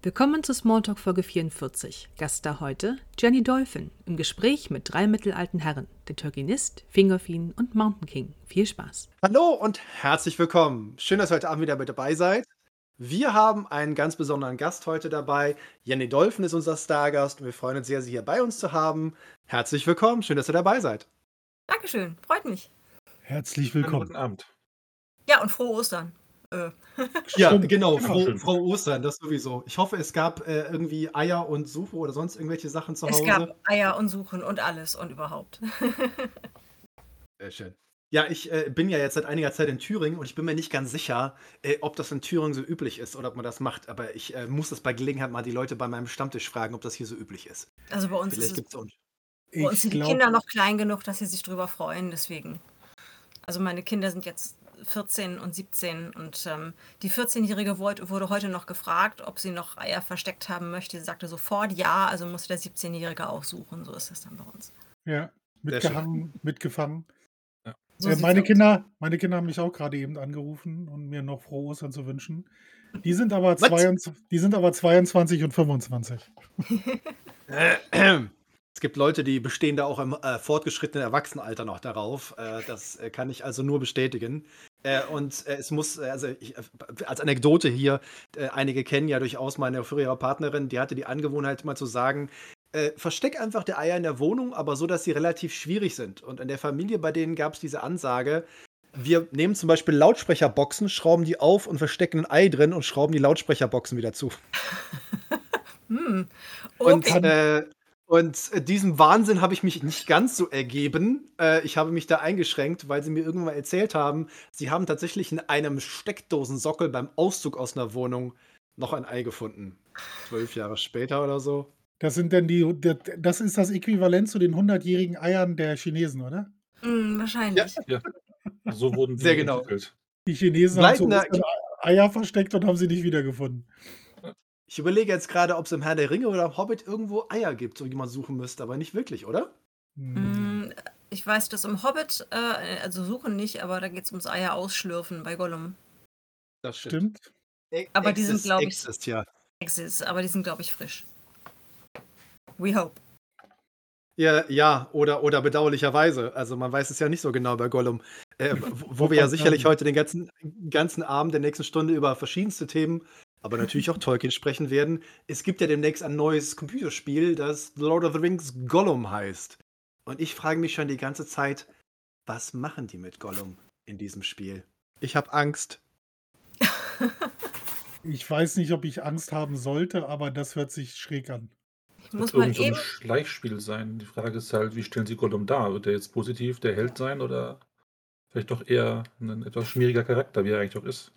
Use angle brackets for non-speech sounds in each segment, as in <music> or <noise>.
Willkommen zu Smalltalk Folge 44. Gast da heute Jenny Dolphin im Gespräch mit drei mittelalten Herren, der Turkinist, Fingerfin und Mountain King. Viel Spaß. Hallo und herzlich willkommen. Schön, dass ihr heute Abend wieder mit dabei seid. Wir haben einen ganz besonderen Gast heute dabei. Jenny Dolphin ist unser Stargast und wir freuen uns sehr, Sie hier bei uns zu haben. Herzlich willkommen. Schön, dass ihr dabei seid. Dankeschön, freut mich. Herzlich willkommen. Guten Abend. Ja, und frohe Ostern. Äh. Ja, genau. Froh, schön. frohe Ostern, das sowieso. Ich hoffe, es gab äh, irgendwie Eier und Suche oder sonst irgendwelche Sachen zu Es Hause. gab Eier und Suchen und alles und überhaupt. <laughs> Sehr schön. Ja, ich äh, bin ja jetzt seit einiger Zeit in Thüringen und ich bin mir nicht ganz sicher, äh, ob das in Thüringen so üblich ist oder ob man das macht. Aber ich äh, muss das bei Gelegenheit mal die Leute bei meinem Stammtisch fragen, ob das hier so üblich ist. Also bei uns, Vielleicht ist gibt es, es uns. bei uns sind die Kinder noch klein genug, dass sie sich drüber freuen, deswegen. Also meine Kinder sind jetzt 14 und 17 und ähm, die 14-Jährige wollte- wurde heute noch gefragt, ob sie noch Eier versteckt haben möchte. Sie sagte sofort ja, also musste der 17-Jährige auch suchen. So ist das dann bei uns. ja, mitgehangen, mitgefangen. So äh, sieht's meine, aus. Kinder, meine Kinder haben mich auch gerade eben angerufen und mir noch frohe Ostern zu wünschen. Die sind aber, Was? 22, die sind aber 22 und 25. <clears throat> Es gibt Leute, die bestehen da auch im äh, fortgeschrittenen Erwachsenenalter noch darauf. Äh, das äh, kann ich also nur bestätigen. Äh, und äh, es muss, äh, also ich, äh, als Anekdote hier, äh, einige kennen ja durchaus meine frühere Partnerin, die hatte die Angewohnheit mal zu sagen, äh, versteck einfach die Eier in der Wohnung, aber so, dass sie relativ schwierig sind. Und in der Familie bei denen gab es diese Ansage, wir nehmen zum Beispiel Lautsprecherboxen, schrauben die auf und verstecken ein Ei drin und schrauben die Lautsprecherboxen wieder zu. <laughs> Hm. Und, Okay. äh, und äh, diesem Wahnsinn habe ich mich nicht ganz so ergeben. Äh, ich habe mich da eingeschränkt, weil sie mir irgendwann mal erzählt haben, sie haben tatsächlich in einem Steckdosensockel beim Auszug aus einer Wohnung noch ein Ei gefunden. Zwölf Jahre später oder so. Das sind denn die, das- ist das Äquivalent zu den 100-jährigen Eiern der Chinesen, oder? Hm, wahrscheinlich. Ja, so wurden die Sehr genau. entwickelt. Die Chinesen haben zu Leitender- Ostern Eier versteckt und haben sie nicht wiedergefunden. Ich überlege jetzt gerade, ob es im Herr der Ringe oder im Hobbit irgendwo Eier gibt, so die man suchen müsste, aber nicht wirklich, oder? Hm, Ich weiß, dass im Hobbit, äh, also suchen nicht, aber da geht es ums Eier ausschlürfen bei Gollum. Das Stimmt. E- Aber die sind, Exist- glaub ich- Exist, ja. Exis, aber die sind, glaube ich, frisch. We hope. Ja, ja, oder, oder bedauerlicherweise. Also man weiß es ja nicht so genau bei Gollum. Äh, wo wo wir ja <laughs> sicherlich heute den ganzen, ganzen Abend der nächsten Stunde über verschiedenste Themen, aber natürlich auch Tolkien sprechen werden. Es gibt ja demnächst ein neues Computerspiel, das The Lord of the Rings Gollum heißt. Und ich frage mich schon die ganze Zeit, was machen die mit Gollum in diesem Spiel? Ich habe Angst. <laughs> Ich weiß nicht, ob ich Angst haben sollte, aber das hört sich schräg an. Ich muss Wird mal irgend so ein. Schleichspiel sein. Die Frage ist halt, wie stellen sie Gollum dar? Wird er jetzt positiv der Held sein oder vielleicht doch eher ein etwas schmieriger Charakter, wie er eigentlich auch ist?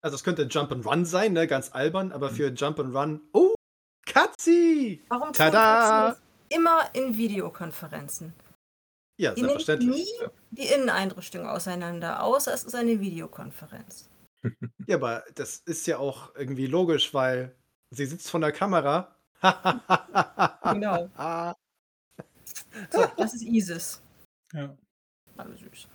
Also es könnte Jump and Run sein, ne? ganz albern, aber Mhm. für Jump and Run. Oh, Katzi! Warum tun Tada! Katzen das immer in Videokonferenzen? Ja, Die nimmt selbstverständlich. nie die Inneneinrichtung auseinander, außer es ist eine Videokonferenz. <laughs> Ja, aber das ist ja auch irgendwie logisch, weil sie sitzt von der Kamera. <laughs> Genau. So, das ist ISIS. Ja. Alle süß.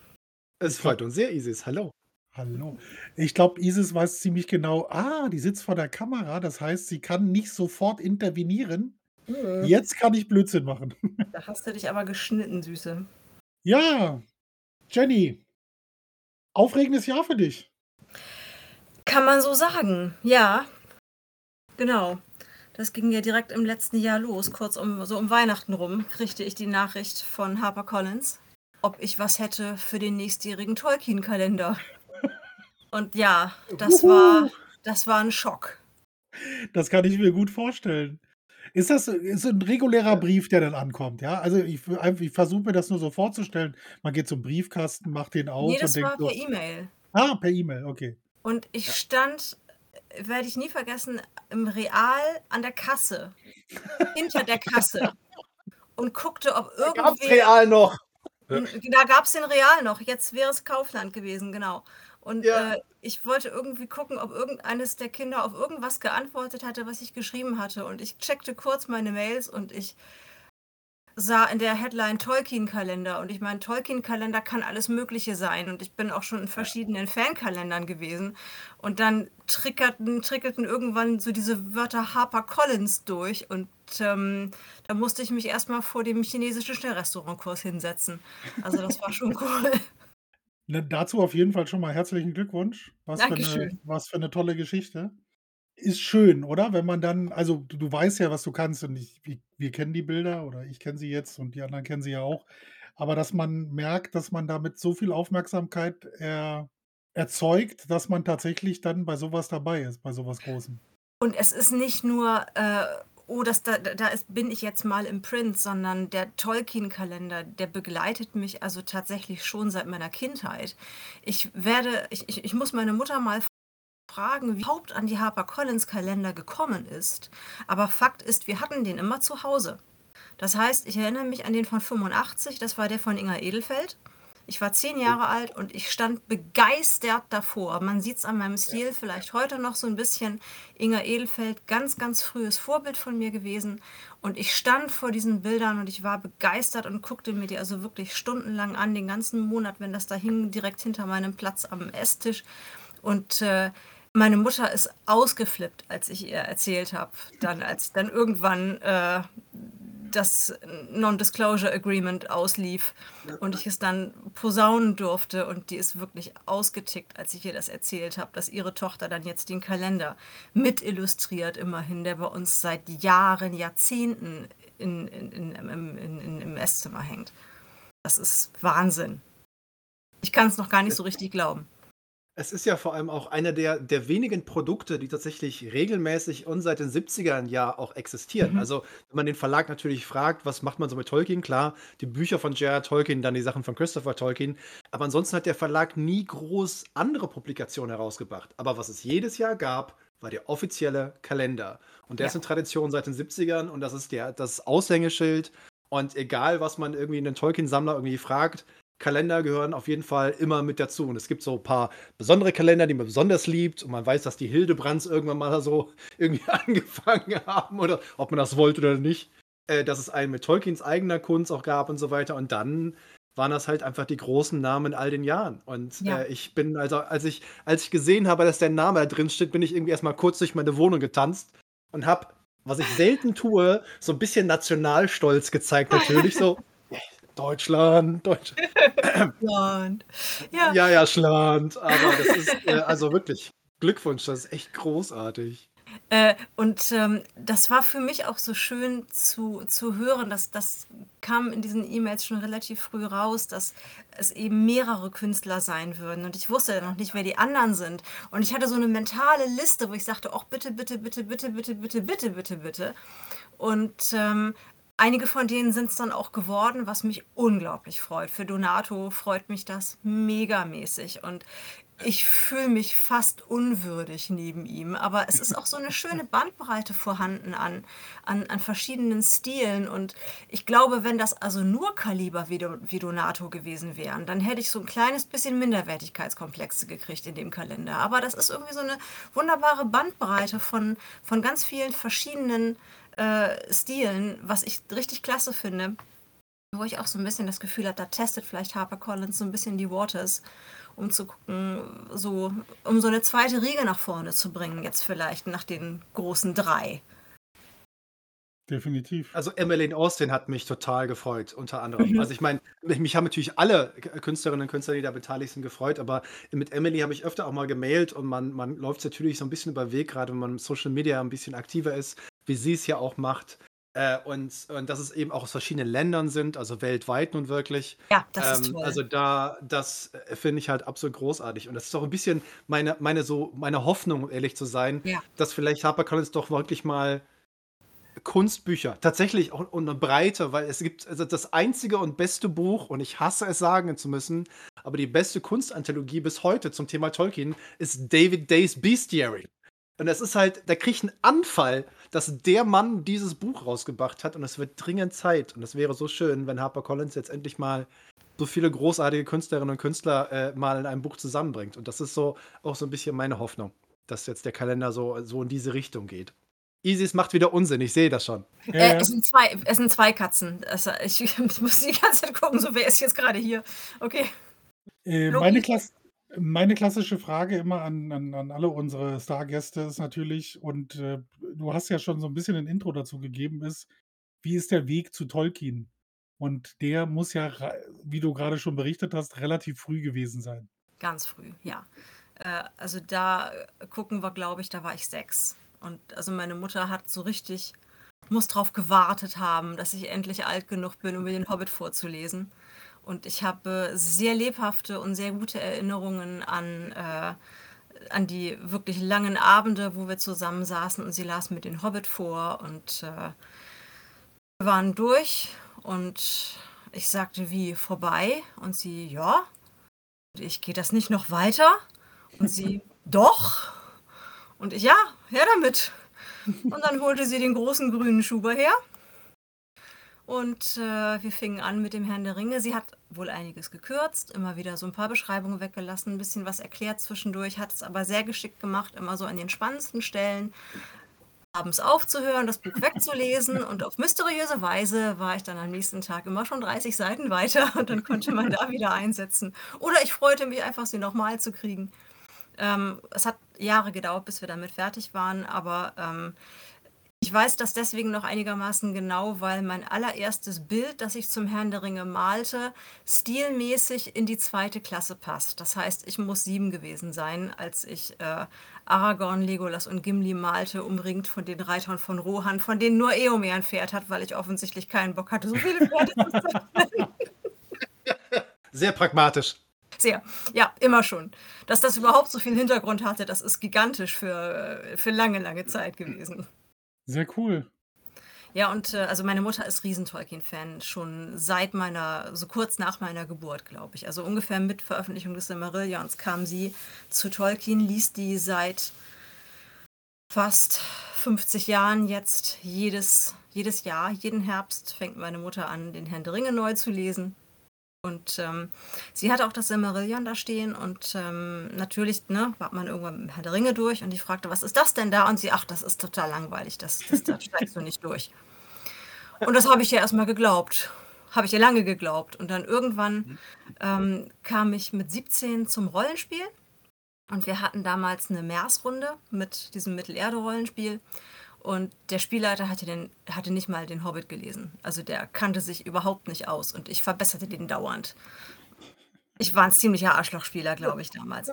Es freut uns sehr, Isis. Hallo. Hallo. Ich glaube, Isis weiß ziemlich genau, ah, die sitzt vor der Kamera, das heißt, sie kann nicht sofort intervenieren. Mhm. Jetzt kann ich Blödsinn machen. <laughs> Da hast du dich aber geschnitten, Süße. Ja, Jenny, aufregendes Jahr für dich. Kann man so sagen, ja. Genau. Das ging ja direkt im letzten Jahr los. Kurz um so um Weihnachten rum kriegte ich die Nachricht von HarperCollins, ob ich was hätte für den nächstjährigen Tolkien-Kalender. Und ja, das war, das war ein Schock. Das kann ich mir gut vorstellen. Ist das ist ein regulärer Brief, der dann ankommt, ja? Also ich, ich versuche mir das nur so vorzustellen. Man geht zum Briefkasten, macht den auf Nee, und das denkt war so, per E-Mail. ah, per E-Mail, okay. Und ich stand, werde ich nie vergessen, im Real an der Kasse. hinter der Kasse. <laughs> Und guckte, ob Gab's irgendwie. real noch. Ja. Da gab es den Real noch. Jetzt wäre es Kaufland gewesen, genau. Und Ja. äh, ich wollte irgendwie gucken, ob irgendeines der Kinder auf irgendwas geantwortet hatte, was ich geschrieben hatte. Und ich checkte kurz meine Mails und ich sah in der Headline Tolkien-Kalender und ich meine, Tolkien-Kalender kann alles Mögliche sein und ich bin auch schon in verschiedenen Fankalendern gewesen und dann triggerten, triggerten irgendwann so diese Wörter Harper Collins durch und ähm, da musste ich mich erstmal vor dem chinesischen Schnellrestaurantkurs hinsetzen. Also das war schon <laughs> cool. Ne, dazu auf jeden Fall schon mal herzlichen Glückwunsch. Was für 'ne Dankeschön. was für 'ne tolle Geschichte. Ist schön, oder? Wenn man dann also, du du weißt ja, was du kannst und ich wir wir kennen die Bilder oder ich kenne sie jetzt und die anderen kennen sie ja auch. Aber dass man merkt, dass man damit so viel Aufmerksamkeit er erzeugt, dass man tatsächlich dann bei sowas dabei ist, bei sowas Großem. Und es ist nicht nur, äh, oh, das da da ist bin ich jetzt mal im Print, sondern der Tolkien-Kalender, der begleitet mich also tatsächlich schon seit meiner Kindheit. Ich werde ich ich ich muss meine Mutter mal fragen, wie überhaupt an die HarperCollins-Kalender gekommen ist. Aber Fakt ist, wir hatten den immer zu Hause. Das heißt, ich erinnere mich an den von 85, das war der von Inger Edelfeld. Ich war 10 Jahre alt und ich stand begeistert davor. Man sieht's an meinem Stil vielleicht heute noch so 'n bisschen. Inger Edelfeld, ganz, ganz frühes Vorbild von mir gewesen. Und ich stand vor diesen Bildern und ich war begeistert und guckte mir die also wirklich stundenlang an, den ganzen Monat, wenn das da hing, direkt hinter meinem Platz am Esstisch. Und, äh, meine Mutter ist ausgeflippt, als ich ihr erzählt habe, dann als dann irgendwann, äh, das Non-Disclosure Agreement auslief und ich es dann posaunen durfte und die ist wirklich ausgetickt, als ich ihr das erzählt habe, dass ihre Tochter dann jetzt den Kalender mit illustriert immerhin, der bei uns seit Jahren, Jahrzehnten in in in im Esszimmer hängt. Das ist Wahnsinn. Ich kann's noch gar nicht so richtig glauben. Es ist ja vor allem auch einer der der wenigen Produkte, die tatsächlich regelmäßig und seit den 70ern ja auch existieren. Mhm. Also, wenn man den Verlag natürlich fragt: „Was macht man so mit Tolkien?“ Klar, die Bücher von J.R.R. Tolkien, dann die Sachen von Christopher Tolkien. Aber ansonsten hat der Verlag nie groß andere Publikationen herausgebracht. Aber was es jedes Jahr gab, war der offizielle Kalender. Und der Ja. ist 'ne Tradition seit den 70ern und das ist der das Aushängeschild. Und egal, was man irgendwie 'nen Tolkien-Sammler irgendwie fragt, Kalender gehören auf jeden Fall immer mit dazu. Und es gibt so 'n paar besondere Kalender, die man besonders liebt und man weiß, dass die Hildebrands irgendwann mal so <laughs> irgendwie angefangen haben oder ob man das wollte oder nicht. Äh, dass es einen mit Tolkiens eigener Kunst auch gab und so weiter. Und dann waren das halt einfach die großen Namen in all den Jahren. Und, Ja. äh, ich bin also als ich als ich gesehen habe, dass der Name da drin steht, bin ich irgendwie erst mal kurz durch meine Wohnung getanzt und habe, was ich selten tue, so 'n bisschen Nationalstolz gezeigt natürlich so: „Deutschland, Deutsch“ <laughs> Land. Ja. Ja, ja, Schland. Aber das ist, äh also wirklich Glückwunsch, das ist echt großartig. Äh, und, ähm, das war für mich auch so schön zu zu hören, dass das kam in diesen E-Mails schon relativ früh raus, dass es eben mehrere Künstler sein würden. Und ich wusste ja noch nicht, wer die anderen sind. Und ich hatte so 'ne mentale Liste, wo ich sagte: „Och, bitte, bitte, bitte, bitte, bitte, bitte, bitte, bitte, bitte.“ Und, ähm, einige von denen sind's dann auch geworden, was mich unglaublich freut. Für Donato freut mich das megamäßig und ich fühle mich fast unwürdig neben ihm. Aber es ist auch so 'ne schöne Bandbreite vorhanden an an an verschiedenen Stilen. Und ich glaube, wenn das also nur Kaliber wie wie Donato gewesen wären, dann hätte ich so 'n kleines bisschen Minderwertigkeitskomplexe gekriegt in dem Kalender. Aber das ist irgendwie so 'ne wunderbare Bandbreite von von ganz vielen verschiedenen, äh, Stilen, was ich richtig klasse finde. Wo ich auch so 'n bisschen das Gefühl habe, da testet vielleicht HarperCollins so 'n bisschen die Waters, um zu gucken, so um so 'ne zweite Riege nach vorne zu bringen jetzt vielleicht nach den großen 3. Definitiv. Also, Emmeline Austin hat mich total gefreut, unter anderem. Mhm. Also, ich meine, mich mich haben natürlich alle Künstlerinnen und Künstler, die da beteiligt sind, gefreut, aber mit Emily habe ich öfter auch mal gemailt und man man läuft natürlich so 'n bisschen über Weg, grade wenn man im Social Media 'n bisschen aktiver ist, wie sie es ja auch macht. Äh, und und dass es eben auch aus verschiedenen Ländern sind, also weltweit nun wirklich. Ja, das ist Ähm, toll. also da das, äh, finde ich halt absolut großartig. Und das ist auch 'n bisschen meine meine so meine Hoffnung, um ehrlich zu sein, Ja. dass vielleicht HarperCollins doch wirklich mal Kunstbücher tatsächlich auch und 'ne Breite, weil es gibt also das einzige und beste Buch, und ich hasse es sagen zu müssen, aber die beste Kunstanthologie bis heute zum Thema Tolkien ist David Day's Bestiary. Und das ist halt da kriege ich 'n Anfall, dass der Mann dieses Buch rausgebracht hat und es wird dringend Zeit. Und es wäre so schön, wenn HarperCollins jetzt endlich mal so viele großartige Künstlerinnen und Künstler, äh, mal in einem Buch zusammenbringt. Und das ist so auch so 'n bisschen meine Hoffnung, dass jetzt der Kalender so so in diese Richtung geht. Isis macht wieder Unsinn, ich sehe das schon. Ja, Äh, ja. es, sind zwei, es sind zwei Katzen. Also ich, ich <laughs> muss die ganze Zeit gucken, so wer ist jetzt gerade hier. Okay. Äh, meine, Klass meine klassische Frage immer an, an, an alle unsere Stargäste ist natürlich, und äh, du hast ja schon so ein bisschen ein Intro dazu gegeben, ist, wie ist der Weg zu Tolkien? Und der muss ja, wie du gerade schon berichtet hast, relativ früh gewesen sein. Ganz früh, ja. Äh, also da äh, gucken wir, glaube ich, da war ich sechs. Und also meine Mutter hat so richtig, muss drauf gewartet haben, dass ich endlich alt genug bin, um mir den Hobbit vorzulesen. Und ich habe sehr lebhafte und sehr gute Erinnerungen an, äh, an die wirklich langen Abende, wo wir zusammen saßen und sie las mir den Hobbit vor und äh, wir waren durch und ich sagte, wie vorbei? Und sie, ja. Und ich, geht das nicht noch weiter? Und sie, <laughs> doch. Und ich, ja, her damit. Und dann holte sie den großen grünen Schuber her. Und äh, wir fingen an mit dem Herrn der Ringe. Sie hat wohl einiges gekürzt, immer wieder so ein paar Beschreibungen weggelassen, ein bisschen was erklärt zwischendurch, hat es aber sehr geschickt gemacht, immer so an den spannendsten Stellen abends aufzuhören, das Buch wegzulesen und auf mysteriöse Weise war ich dann am nächsten Tag immer schon 30 Seiten weiter und dann konnte man da wieder einsetzen. Oder ich freute mich einfach, sie nochmal zu kriegen. Ähm, es hat Jahre gedauert, bis wir damit fertig waren, aber ähm, ich weiß das deswegen noch einigermaßen genau, weil mein allererstes Bild, das ich zum Herrn der Ringe malte, stilmäßig in die zweite Klasse passt. Das heißt, ich muss sieben gewesen sein, als ich äh, Aragorn, Legolas und Gimli malte, umringt von den Reitern von Rohan, von denen nur Eomer ein Pferd hat, weil ich offensichtlich keinen Bock hatte, so viele Pferde zu. <laughs> Sehr pragmatisch. Sehr, ja, immer schon. Dass das überhaupt so viel Hintergrund hatte, das ist gigantisch für, äh, für lange, lange Zeit gewesen. Sehr cool. Ja, und äh, also meine Mutter ist riesen Tolkien-Fan, schon seit meiner, so kurz nach meiner Geburt, glaube ich. Also ungefähr mit Veröffentlichung des Silmarillions kam sie zu Tolkien, liest die seit fast 50 Jahren jetzt jedes, jedes Jahr, jeden Herbst fängt meine Mutter an, den Herrn der Ringe neu zu lesen. Und ähm, sie hat auch das Silmarillion da stehen und ähm, natürlich ne, war man irgendwann mit Herr der Ringe durch und ich fragte, was ist das denn da? Und sie, ach, das ist total langweilig, das, das, da <laughs> steigst du nicht durch. Und das habe ich ja erstmal geglaubt. Habe ich ja lange geglaubt. Und dann irgendwann ähm, kam ich mit 17 zum Rollenspiel. Und wir hatten damals eine Mers-Runde mit diesem Mittelerde-Rollenspiel. Und der Spielleiter hatte, den, hatte nicht mal den Hobbit gelesen. Also der kannte sich überhaupt nicht aus. Und ich verbesserte den dauernd. Ich war ein ziemlicher Arschlochspieler, glaube ich, damals.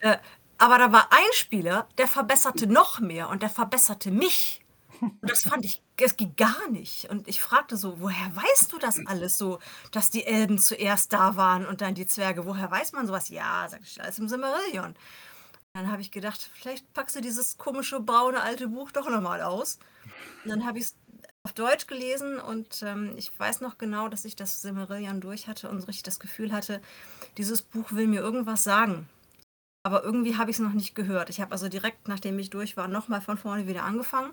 Äh, aber da war ein Spieler, der verbesserte noch mehr und der verbesserte mich. Und das fand ich, es ging gar nicht. Und ich fragte so, woher weißt du das alles so, dass die Elben zuerst da waren und dann die Zwerge? Woher weiß man sowas? Ja, sag ich, alles im Silmarillion. Dann habe ich gedacht, vielleicht packst du dieses komische braune alte Buch doch nochmal aus. Und dann habe ich es auf Deutsch gelesen und ähm, ich weiß noch genau, dass ich das Silmarillion durch hatte und richtig das Gefühl hatte, dieses Buch will mir irgendwas sagen. Aber irgendwie habe ich es noch nicht gehört. Ich habe also direkt, nachdem ich durch war, nochmal von vorne wieder angefangen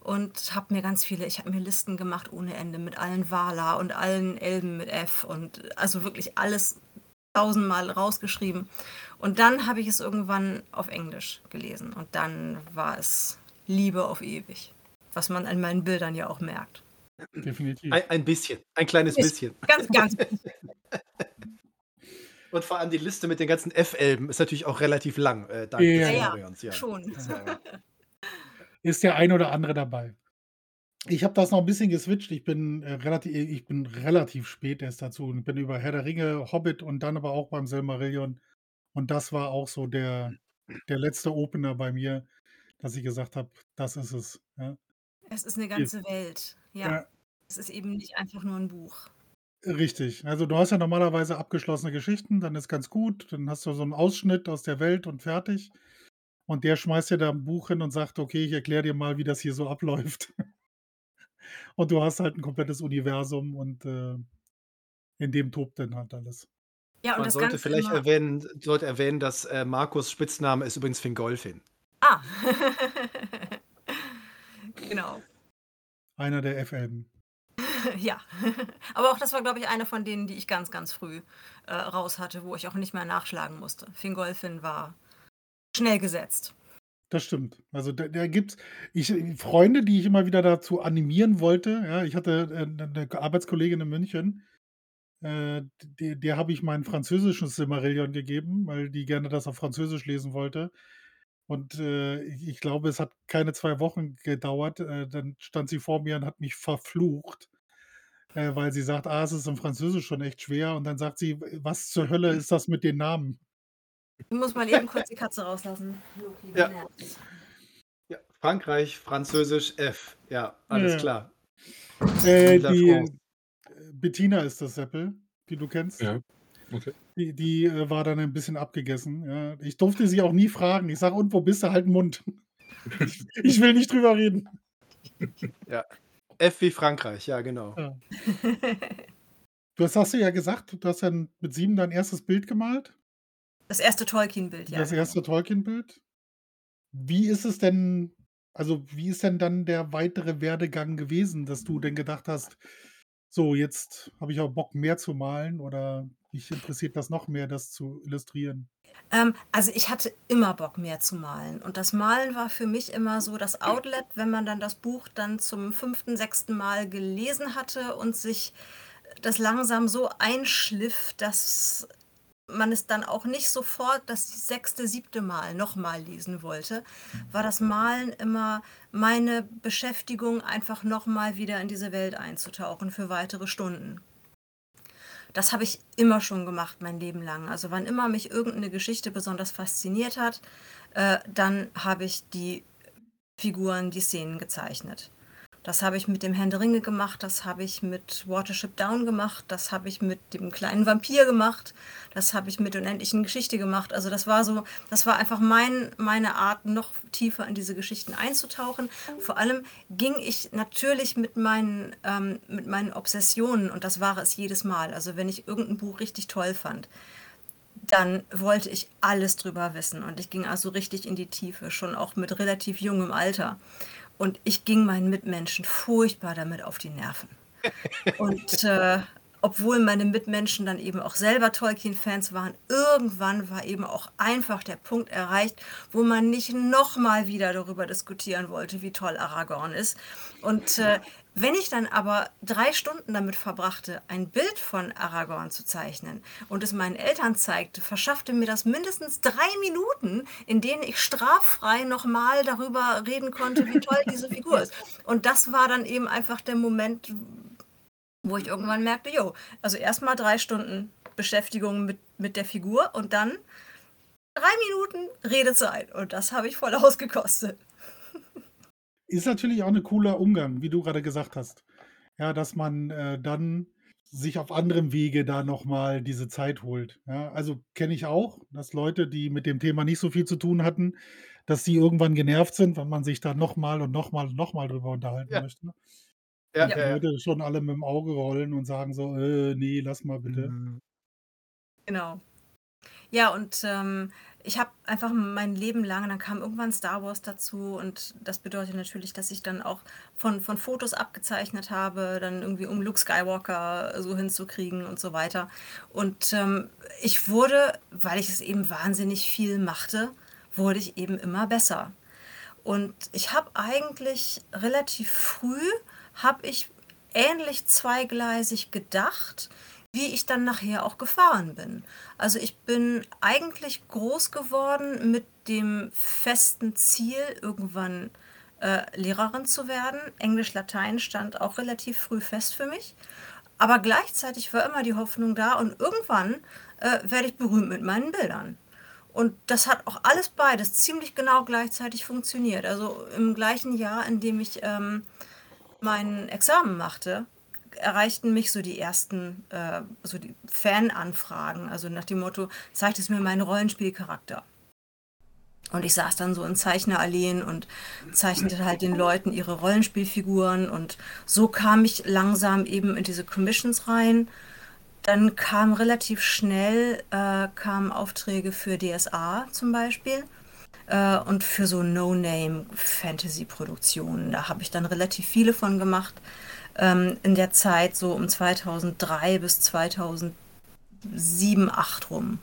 und habe mir ganz viele, ich habe mir Listen gemacht ohne Ende mit allen Wala und allen Elben mit F und also wirklich alles tausendmal rausgeschrieben. Und dann habe ich es irgendwann auf Englisch gelesen und dann war es Liebe auf ewig, was man an meinen Bildern ja auch merkt. Definitiv. Ein, ein bisschen, ein kleines bisschen. Ganz, ganz. <laughs> Und vor allem die Liste mit den ganzen F-Elben ist natürlich auch relativ lang, äh, dank Ja, ja, Szenarions, ja. schon. <laughs> Ist der ein oder andere dabei. Ich habe das noch ein bisschen geswitcht. Ich bin, äh, relativ ich bin relativ spät erst dazu ich bin über Herr der Ringe, Hobbit und dann aber auch beim Silmarillion. Und das war auch so der der letzte Opener bei mir, dass ich gesagt habe: „Das ist es“, ja. Es ist eine ganze Welt. Ja. Ja. Es ist eben nicht einfach nur ein Buch. Richtig. Also, du hast ja normalerweise abgeschlossene Geschichten, dann ist ganz gut. Dann hast du so einen Ausschnitt aus der Welt und fertig. Und der schmeißt dir da ein Buch hin und sagt: „Okay, ich erkläre dir mal, wie das hier so <laughs> abläuft.“ Und du hast halt ein komplettes Universum und, äh, in dem tobt dann halt alles. Ja, und Man das sollte Ganze vielleicht immer erwähnen, sollte erwähnen, dass äh, Markus Spitzname ist übrigens Fingolfin. Ah. <laughs> genau. Einer der F-Elben. <laughs> Ja. Aber auch das war, glaube ich, eine von denen, die ich ganz, ganz früh äh, raus hatte, wo ich auch nicht mehr nachschlagen musste. Fingolfin war schnell gesetzt. Das stimmt. Also da, da gibt's ich, Freunde, die ich immer wieder dazu animieren wollte. Ja, ich hatte äh, eine Arbeitskollegin in München, äh, der, der habe ich mein französisches Silmarillion gegeben, weil die gerne das auf Französisch lesen wollte. Und äh, ich, ich glaube, es hat keine zwei Wochen gedauert. Äh, dann stand sie vor mir und hat mich verflucht, äh, weil sie sagt, ah, es ist im Französisch schon echt schwer. Und dann sagt sie, was zur Hölle ist das mit den Namen? Ich muss mal eben kurz die Katze rauslassen. Loki, Ja. Ja, Frankreich, Französisch, F. Ja, alles Ja. klar. Äh, die äh, Bettina ist das Seppel, die du kennst. Ja. Okay. Die, die äh, war dann ein bisschen abgegessen. Ja. Ich durfte sie auch nie fragen. Ich sage, und wo bist du? Halt den Mund. <laughs> Ich, ich will nicht drüber reden. F wie Frankreich, ja, genau. Ja. Du hast, hast du ja gesagt, du hast ja mit sieben dein erstes Bild gemalt. Das erste Tolkien-Bild, ja. das genau. erste Tolkien-Bild. Wie ist es denn, also wie ist denn dann der weitere Werdegang gewesen, dass du denn gedacht hast, so, jetzt habe ich auch Bock mehr zu malen oder mich interessiert das noch mehr, das zu illustrieren? Ähm, also ich hatte immer Bock, mehr zu malen. Und das Malen war für mich immer so das Outlet, wenn man dann das Buch dann zum fünften, sechsten Mal gelesen hatte und sich das langsam so einschliff, dass man es dann auch nicht sofort das sechste, siebte Mal nochmal lesen wollte, war das Malen immer meine Beschäftigung, einfach nochmal wieder in diese Welt einzutauchen für weitere Stunden. Das habe ich immer schon gemacht, mein Leben lang. Also wann immer mich irgendeine Geschichte besonders fasziniert hat, äh, dann habe ich die Figuren, die Szenen gezeichnet. Das habe ich mit dem Herrn der Ringe gemacht, das habe ich mit Watership Down gemacht, das habe ich mit dem kleinen Vampir gemacht, das habe ich mit unendlichen Geschichte gemacht. Also das war so, das war einfach mein, meine Art, noch tiefer in diese Geschichten einzutauchen. Vor allem ging ich natürlich mit meinen, ähm, mit meinen Obsessionen, und das war es jedes Mal. Also wenn ich irgendein Buch richtig toll fand, dann wollte ich alles drüber wissen. Und ich ging also richtig in die Tiefe, schon auch mit relativ jungem Alter. Und ich ging meinen Mitmenschen furchtbar damit auf die Nerven. Und äh, obwohl meine Mitmenschen dann eben auch selber Tolkien-Fans waren, irgendwann war eben auch einfach der Punkt erreicht, wo man nicht nochmal wieder darüber diskutieren wollte, wie toll Aragorn ist. Und äh, wenn ich dann aber drei Stunden damit verbrachte, ein Bild von Aragorn zu zeichnen und es meinen Eltern zeigte, verschaffte mir das mindestens drei Minuten, in denen ich straffrei nochmal darüber reden konnte, wie toll diese Figur ist. Und das war dann eben einfach der Moment, wo ich irgendwann merkte, jo, also erstmal drei Stunden Beschäftigung mit, mit der Figur und dann drei Minuten Redezeit. Und das habe ich voll ausgekostet. Ist natürlich auch ein cooler Umgang, wie du gerade gesagt hast. Ja, dass man äh, dann sich auf anderem Wege da nochmal diese Zeit holt. Ja, also kenne ich auch, dass Leute, die mit dem Thema nicht so viel zu tun hatten, dass sie irgendwann genervt sind, wenn man sich da nochmal und nochmal und nochmal drüber unterhalten Ja. möchte. Ja, Und ja, die ja. Leute schon alle mit dem Auge rollen und sagen so, äh, nee, lass mal bitte. Mhm. Genau. Ja, und ähm, ich habe einfach mein Leben lang, dann kam irgendwann Star Wars dazu und das bedeutet natürlich, dass ich dann auch von, von Fotos abgezeichnet habe, dann irgendwie um Luke Skywalker so hinzukriegen und so weiter. Und ähm, ich wurde, weil ich es eben wahnsinnig viel machte, wurde ich eben immer besser. Und ich habe eigentlich relativ früh, habe ich ähnlich zweigleisig gedacht, wie ich dann nachher auch gefahren bin. Also ich bin eigentlich groß geworden mit dem festen Ziel, irgendwann äh, Lehrerin zu werden. Englisch, Latein stand auch relativ früh fest für mich. Aber gleichzeitig war immer die Hoffnung da und irgendwann äh, werde ich berühmt mit meinen Bildern. Und das hat auch alles beides ziemlich genau gleichzeitig funktioniert. Also im gleichen Jahr, in dem ich ähm, mein Examen machte, erreichten mich so die ersten äh, so die Fananfragen. Also nach dem Motto, zeigt es mir meinen Rollenspielcharakter. Und ich saß dann so in Zeichneralleen und zeichnete halt den Leuten ihre Rollenspielfiguren. Und so kam ich langsam eben in diese Commissions rein. Dann kam relativ schnell äh, kamen Aufträge für DSA zum Beispiel äh, und für so No-Name-Fantasy-Produktionen. Da habe ich dann relativ viele von gemacht. Ähm, in der Zeit so um 2003 bis 2007, 2008 rum.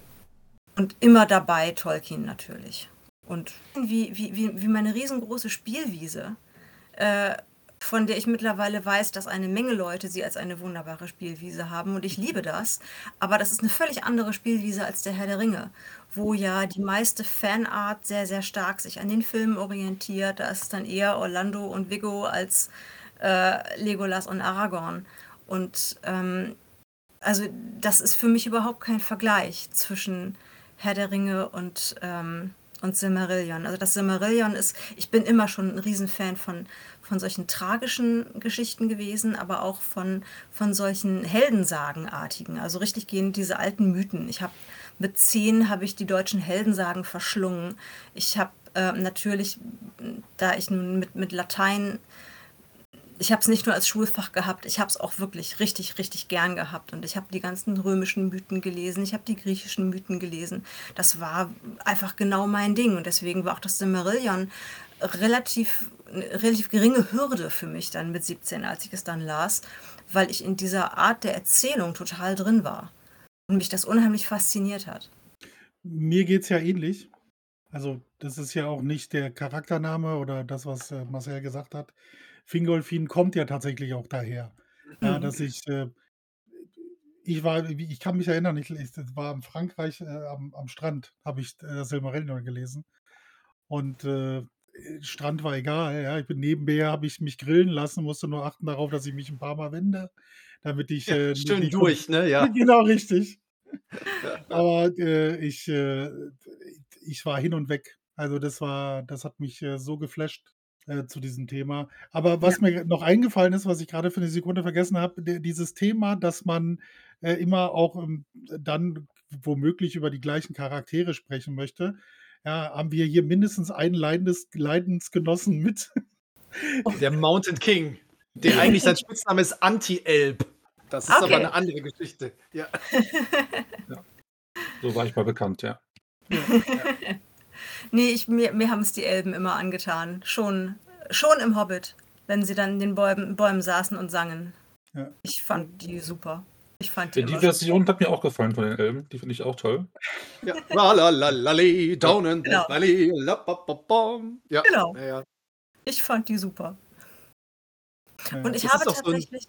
Und immer dabei Tolkien natürlich. Und wie, wie, wie, meine riesengroße Spielwiese, äh, von der ich mittlerweile weiß, dass eine Menge Leute sie als eine wunderbare Spielwiese haben. Und ich liebe das. Aber das ist eine völlig andere Spielwiese als der Herr der Ringe, wo ja die meiste Fanart sehr, sehr stark sich an den Filmen orientiert. Da ist dann eher Orlando und Vigo als äh, Legolas und Aragorn. Und ähm, also das ist für mich überhaupt kein Vergleich zwischen Herr der Ringe und, ähm, und Silmarillion. Also das Silmarillion ist, ich bin immer schon ein Riesenfan von, von solchen tragischen Geschichten gewesen, aber auch von, von solchen Heldensagenartigen. Also richtig gehen diese alten Mythen. Ich habe mit zehn habe ich die deutschen Heldensagen verschlungen. Ich habe äh, natürlich, da ich nun mit, mit Latein ich habe es nicht nur als Schulfach gehabt, ich habe es auch wirklich richtig, richtig gern gehabt. Und ich habe die ganzen römischen Mythen gelesen, ich habe die griechischen Mythen gelesen. Das war einfach genau mein Ding. Und deswegen war auch das Silmarillion relativ, eine relativ geringe Hürde für mich dann mit 17, als ich es dann las, weil ich in dieser Art der Erzählung total drin war. Und mich das unheimlich fasziniert hat. Mir geht es ja ähnlich. Also, das ist ja auch nicht der Charaktername oder das, was äh, Marcel gesagt hat. Fingolfin kommt ja tatsächlich auch daher. Ja, Mhm. dass ich, äh, ich war, ich kann mich erinnern, ich, ich war in Frankreich äh, am, am Strand, habe ich äh, Silmarillion gelesen. Und äh, Strand war egal, ja. Ich bin nebenher, habe ich mich grillen lassen, musste nur achten darauf, dass ich mich ein paar Mal wende, damit ich Ja, äh, schön nicht durch, ne? Ja. <laughs> Genau, richtig. <laughs> Aber äh, ich, äh, ich war hin und weg. Also das war, das hat mich so geflasht äh, zu diesem Thema. Aber was mir noch eingefallen ist, was ich gerade für eine Sekunde vergessen habe, dieses Thema, dass man äh, immer auch ähm, dann womöglich über die gleichen Charaktere sprechen möchte. Ja, haben wir hier mindestens einen Leidendes, Leidensgenossen mit. Der Mountain King. Der eigentlich sein Spitzname ist Anti-Elb. Das ist aber Okay. eine andere Geschichte. Ja. <laughs> So war ich mal bekannt, ja. Nee, ich, mir, mir haben es die Elben immer angetan. Schon, schon im Hobbit, wenn sie dann in den Bäumen, Bäumen saßen und sangen. Ja. Ich fand die super. Ich fand die Die immer Version hat mir auch gefallen von den Elben. Die finde ich auch toll. ja. Ralalalali, down in the Genau. valley. lapapapam. Ja. Genau. Ja, ja. Ich fand die super. Ja. Und ich Das habe auch so tatsächlich,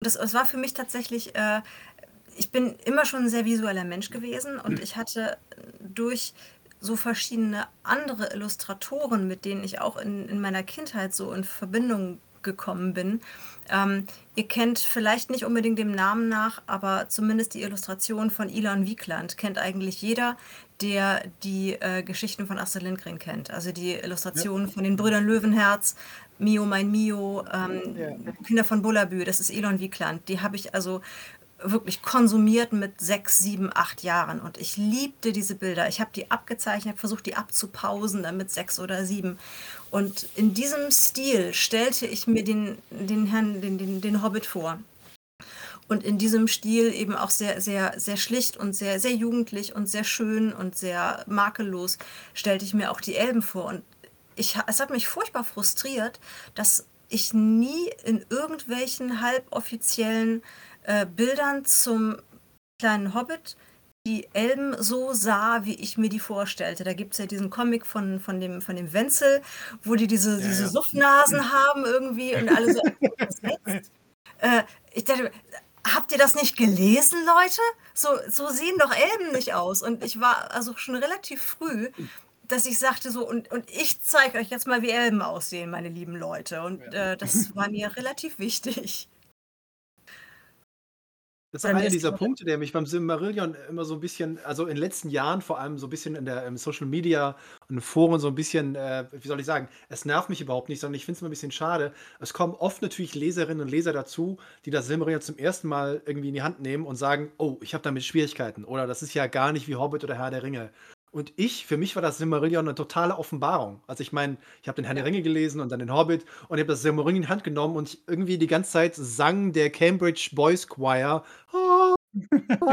das, das war für mich tatsächlich, äh, ich bin immer schon ein sehr visueller Mensch gewesen und ich hatte durch so verschiedene andere Illustratoren, mit denen ich auch in, in meiner Kindheit so in Verbindung gekommen bin. Ähm, ihr kennt vielleicht nicht unbedingt dem Namen nach, aber zumindest die Illustration von Elon Wiegland kennt eigentlich jeder, der die äh, Geschichten von Astrid Lindgren kennt. Also die Illustrationen von den Brüdern Löwenherz, Mio mein Mio, ähm, Ja. Kinder von Bullabü, das ist Elon Wiegland. Die habe ich also wirklich konsumiert mit sechs, sieben, acht Jahren. Und ich liebte diese Bilder. Ich habe die abgezeichnet, versucht die abzupausen, damit sechs oder sieben. Und in diesem Stil stellte ich mir den, den Herrn, den, den, den Hobbit vor. Und in diesem Stil eben auch sehr, sehr, sehr schlicht und sehr, sehr jugendlich und sehr schön und sehr makellos stellte ich mir auch die Elben vor. Und ich, es hat mich furchtbar frustriert, dass ich nie in irgendwelchen halboffiziellen äh, Bildern zum kleinen Hobbit die Elben so sah, wie ich mir die vorstellte. Da gibt es ja diesen Comic von, von, dem, von dem Wenzel, wo die diese, Ja, diese ja. Suffnasen haben irgendwie und alle so. <laughs> Äh, ich dachte, habt ihr das nicht gelesen, Leute? So, so sehen doch Elben nicht aus. Und ich war also schon relativ früh, dass ich sagte so, und, und ich zeige euch jetzt mal, wie Elben aussehen, meine lieben Leute. Und äh, das war mir relativ wichtig. Das ist Oder einer mir dieser ist- Punkte, der mich beim Silmarillion immer so ein bisschen, also in den letzten Jahren vor allem so ein bisschen in der im Social Media und Foren so ein bisschen, äh, wie soll ich sagen, es nervt mich überhaupt nicht, sondern ich finde es immer ein bisschen schade. Es kommen oft natürlich Leserinnen und Leser dazu, die das Silmarillion zum ersten Mal irgendwie in die Hand nehmen und sagen, oh, ich habe damit Schwierigkeiten oder das ist ja gar nicht wie Hobbit oder Herr der Ringe. Und ich, für mich war das Silmarillion eine totale Offenbarung. Also ich meine, ich habe den Herr der Ringe gelesen und dann den Hobbit und ich habe das Silmarillion in die Hand genommen und ich irgendwie die ganze Zeit sang der Cambridge Boys Choir "Ah",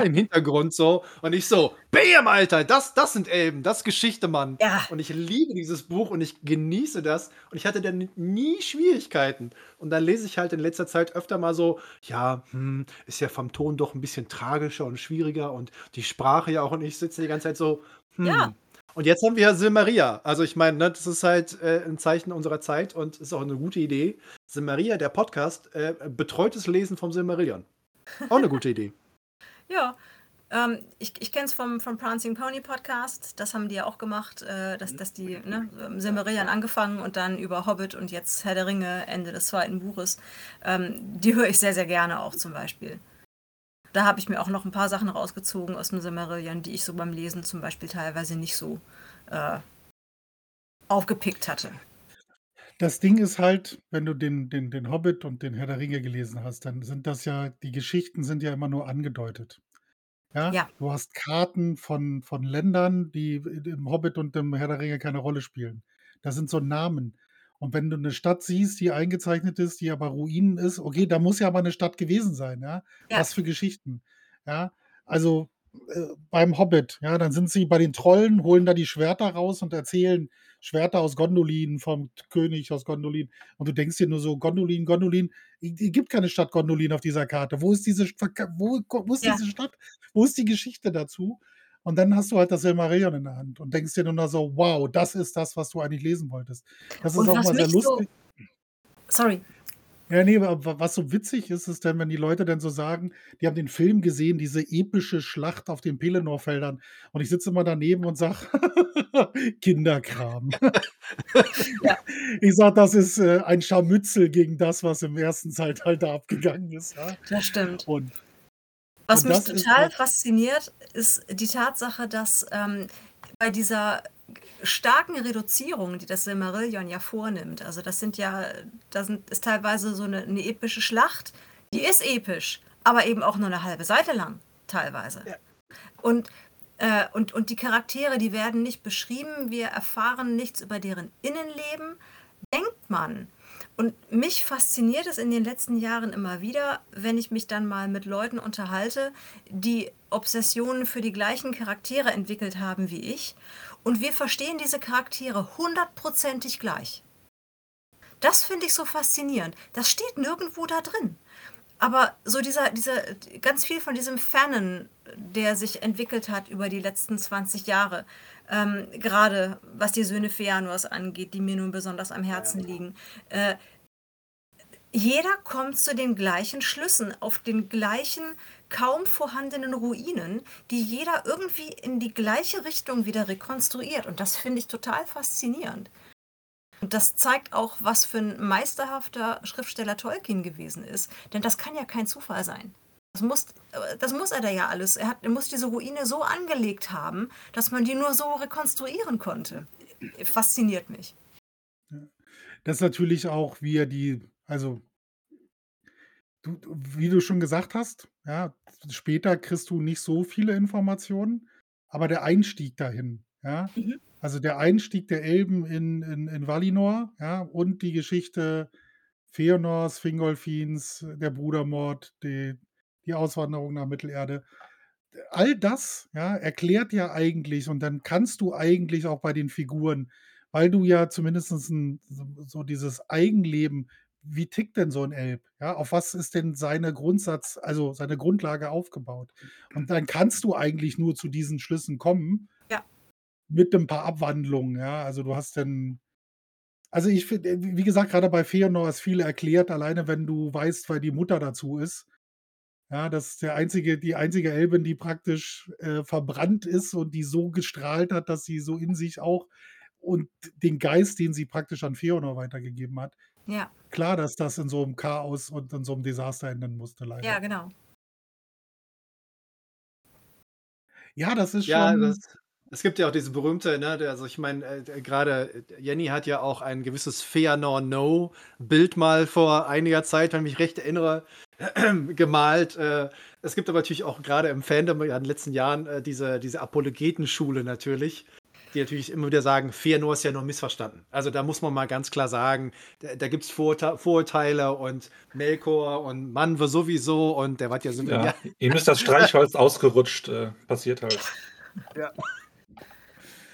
im Hintergrund so und ich so, Bam, Alter, das, das sind Elben, das ist Geschichte, Mann. Ja. Und ich liebe dieses Buch und ich genieße das und ich hatte dann nie Schwierigkeiten. Und dann lese ich halt in letzter Zeit öfter mal so, ja, hm, ist ja vom Ton doch ein bisschen tragischer und schwieriger und die Sprache ja auch und ich sitze die ganze Zeit so, hm. Ja. Und jetzt haben wir Silmaria. Also ich meine, ne, das ist halt äh, ein Zeichen unserer Zeit und ist auch eine gute Idee. Silmaria, der Podcast, äh, betreutes Lesen vom Silmarillion. Auch eine gute Idee. Ja, ähm, ich ich kenne es vom, vom Prancing Pony Podcast. Das haben die ja auch gemacht, äh, dass, dass die ne, ähm, Silmarillion angefangen und dann über Hobbit und jetzt Herr der Ringe, Ende des zweiten Buches. Ähm, die höre ich sehr, sehr gerne auch zum Beispiel. Da habe ich mir auch noch ein paar Sachen rausgezogen aus dem Silmarillion, die ich so beim Lesen zum Beispiel teilweise nicht so äh, aufgepickt hatte. Das Ding ist halt, wenn du den, den, den Hobbit und den Herr der Ringe gelesen hast, dann sind das ja, die Geschichten sind ja immer nur angedeutet. Ja, Ja, du hast Karten von, von Ländern, die im Hobbit und im Herr der Ringe keine Rolle spielen. Das sind so Namen. Und wenn du eine Stadt siehst, die eingezeichnet ist, die aber Ruinen ist, okay, da muss ja aber eine Stadt gewesen sein, ja. ja, Was für Geschichten. Ja, also beim Hobbit, ja, dann sind sie bei den Trollen, holen da die Schwerter raus und erzählen Schwerter aus Gondolin vom König aus Gondolin. Und du denkst dir nur so, Gondolin, Gondolin, es gibt keine Stadt Gondolin auf dieser Karte. Wo ist diese, wo, wo ist ja. diese Stadt? Wo ist die Geschichte dazu? Und dann hast du halt das Silmarillion in der Hand und denkst dir nur noch so, wow, das ist das, was du eigentlich lesen wolltest. Das ist Und auch mal sehr mich so, lustig. sorry, Ja, ne, aber was so witzig ist, ist dann, wenn die Leute dann so sagen, die haben den Film gesehen, diese epische Schlacht auf den Pelennor-Feldern. Und ich sitze immer daneben und sage, <laughs> Kinderkram. <laughs> ja, Ich sage, das ist äh, ein Scharmützel gegen das, was im ersten Zeitalter abgegangen ist. Ja? das stimmt. Und, Was und mich das ist total halt, fasziniert, ist die Tatsache, dass ähm, bei dieser starken Reduzierung, die das Silmarillion ja vornimmt, also das sind ja, da ist teilweise so eine, eine epische Schlacht, die ist episch, aber eben auch nur eine halbe Seite lang, teilweise. Ja. Und, äh, und, und die Charaktere, die werden nicht beschrieben, wir erfahren nichts über deren Innenleben, denkt man. Und mich fasziniert es in den letzten Jahren immer wieder, wenn ich mich dann mal mit Leuten unterhalte, die Obsessionen für die gleichen Charaktere entwickelt haben wie ich. Und wir verstehen diese Charaktere hundertprozentig gleich. Das finde ich so faszinierend. Das steht nirgendwo da drin. Aber so dieser, dieser, ganz viel von diesem Fanon, der sich entwickelt hat über die letzten 20 Jahre, ähm, gerade was die Söhne Feanors angeht, die mir nun besonders am Herzen liegen, äh, jeder kommt zu den gleichen Schlüssen, auf den gleichen kaum vorhandenen Ruinen, die jeder irgendwie in die gleiche Richtung wieder rekonstruiert. Und das finde ich total faszinierend. Und das zeigt auch, was für ein meisterhafter Schriftsteller Tolkien gewesen ist. Denn das kann ja kein Zufall sein. Das muss, das muss er da ja alles. Er, hat, er muss diese Ruine so angelegt haben, dass man die nur so rekonstruieren konnte. Fasziniert mich. das ist natürlich auch, wie er die, also du, wie du schon gesagt hast, ja, später kriegst du nicht so viele Informationen, aber der Einstieg dahin, ja, Mhm. also der Einstieg der Elben in, in, in Valinor, ja, und die Geschichte Feanors, Fingolfins, der Brudermord, die, die Auswanderung nach Mittelerde, all das, ja, erklärt ja eigentlich und dann kannst du eigentlich auch bei den Figuren, weil du ja zumindest ein, so, so dieses Eigenleben, wie tickt denn so ein Elb? Ja, auf was ist denn seine Grundsatz, also seine Grundlage aufgebaut? Und dann kannst du eigentlich nur zu diesen Schlüssen kommen Ja. mit ein paar Abwandlungen, ja. Also du hast dann, also ich finde, wie gesagt, gerade bei Feanor ist viel erklärt, alleine wenn du weißt, weil die Mutter dazu ist. Ja, das ist der einzige, die einzige Elbin, die praktisch äh, verbrannt ist und die so gestrahlt hat, dass sie so in sich auch und den Geist, den sie praktisch an Feanor weitergegeben hat. Ja, Klar, dass das in so einem Chaos und in so einem Desaster enden musste, ja, leider. genau. Ja, das ist Ja, schon. das, es gibt ja auch diese berühmte, ne, der- also ich meine, äh, gerade Jenny hat ja auch ein gewisses Feanor No Bild mal vor einiger Zeit, wenn ich mich recht erinnere, <clears throat> gemalt. Äh, es gibt aber natürlich auch gerade im Fandom ja, in den letzten Jahren äh, diese, diese Apologetenschule natürlich, die natürlich immer wieder sagen, Feanor ist ja nur missverstanden. Also da muss man mal ganz klar sagen, da, da gibt es Vorurte Vorurteile und Melkor und Mann war sowieso und der war ja so. Ja, Ja, ihm ist das Streichholz ausgerutscht, äh, passiert halt. ja.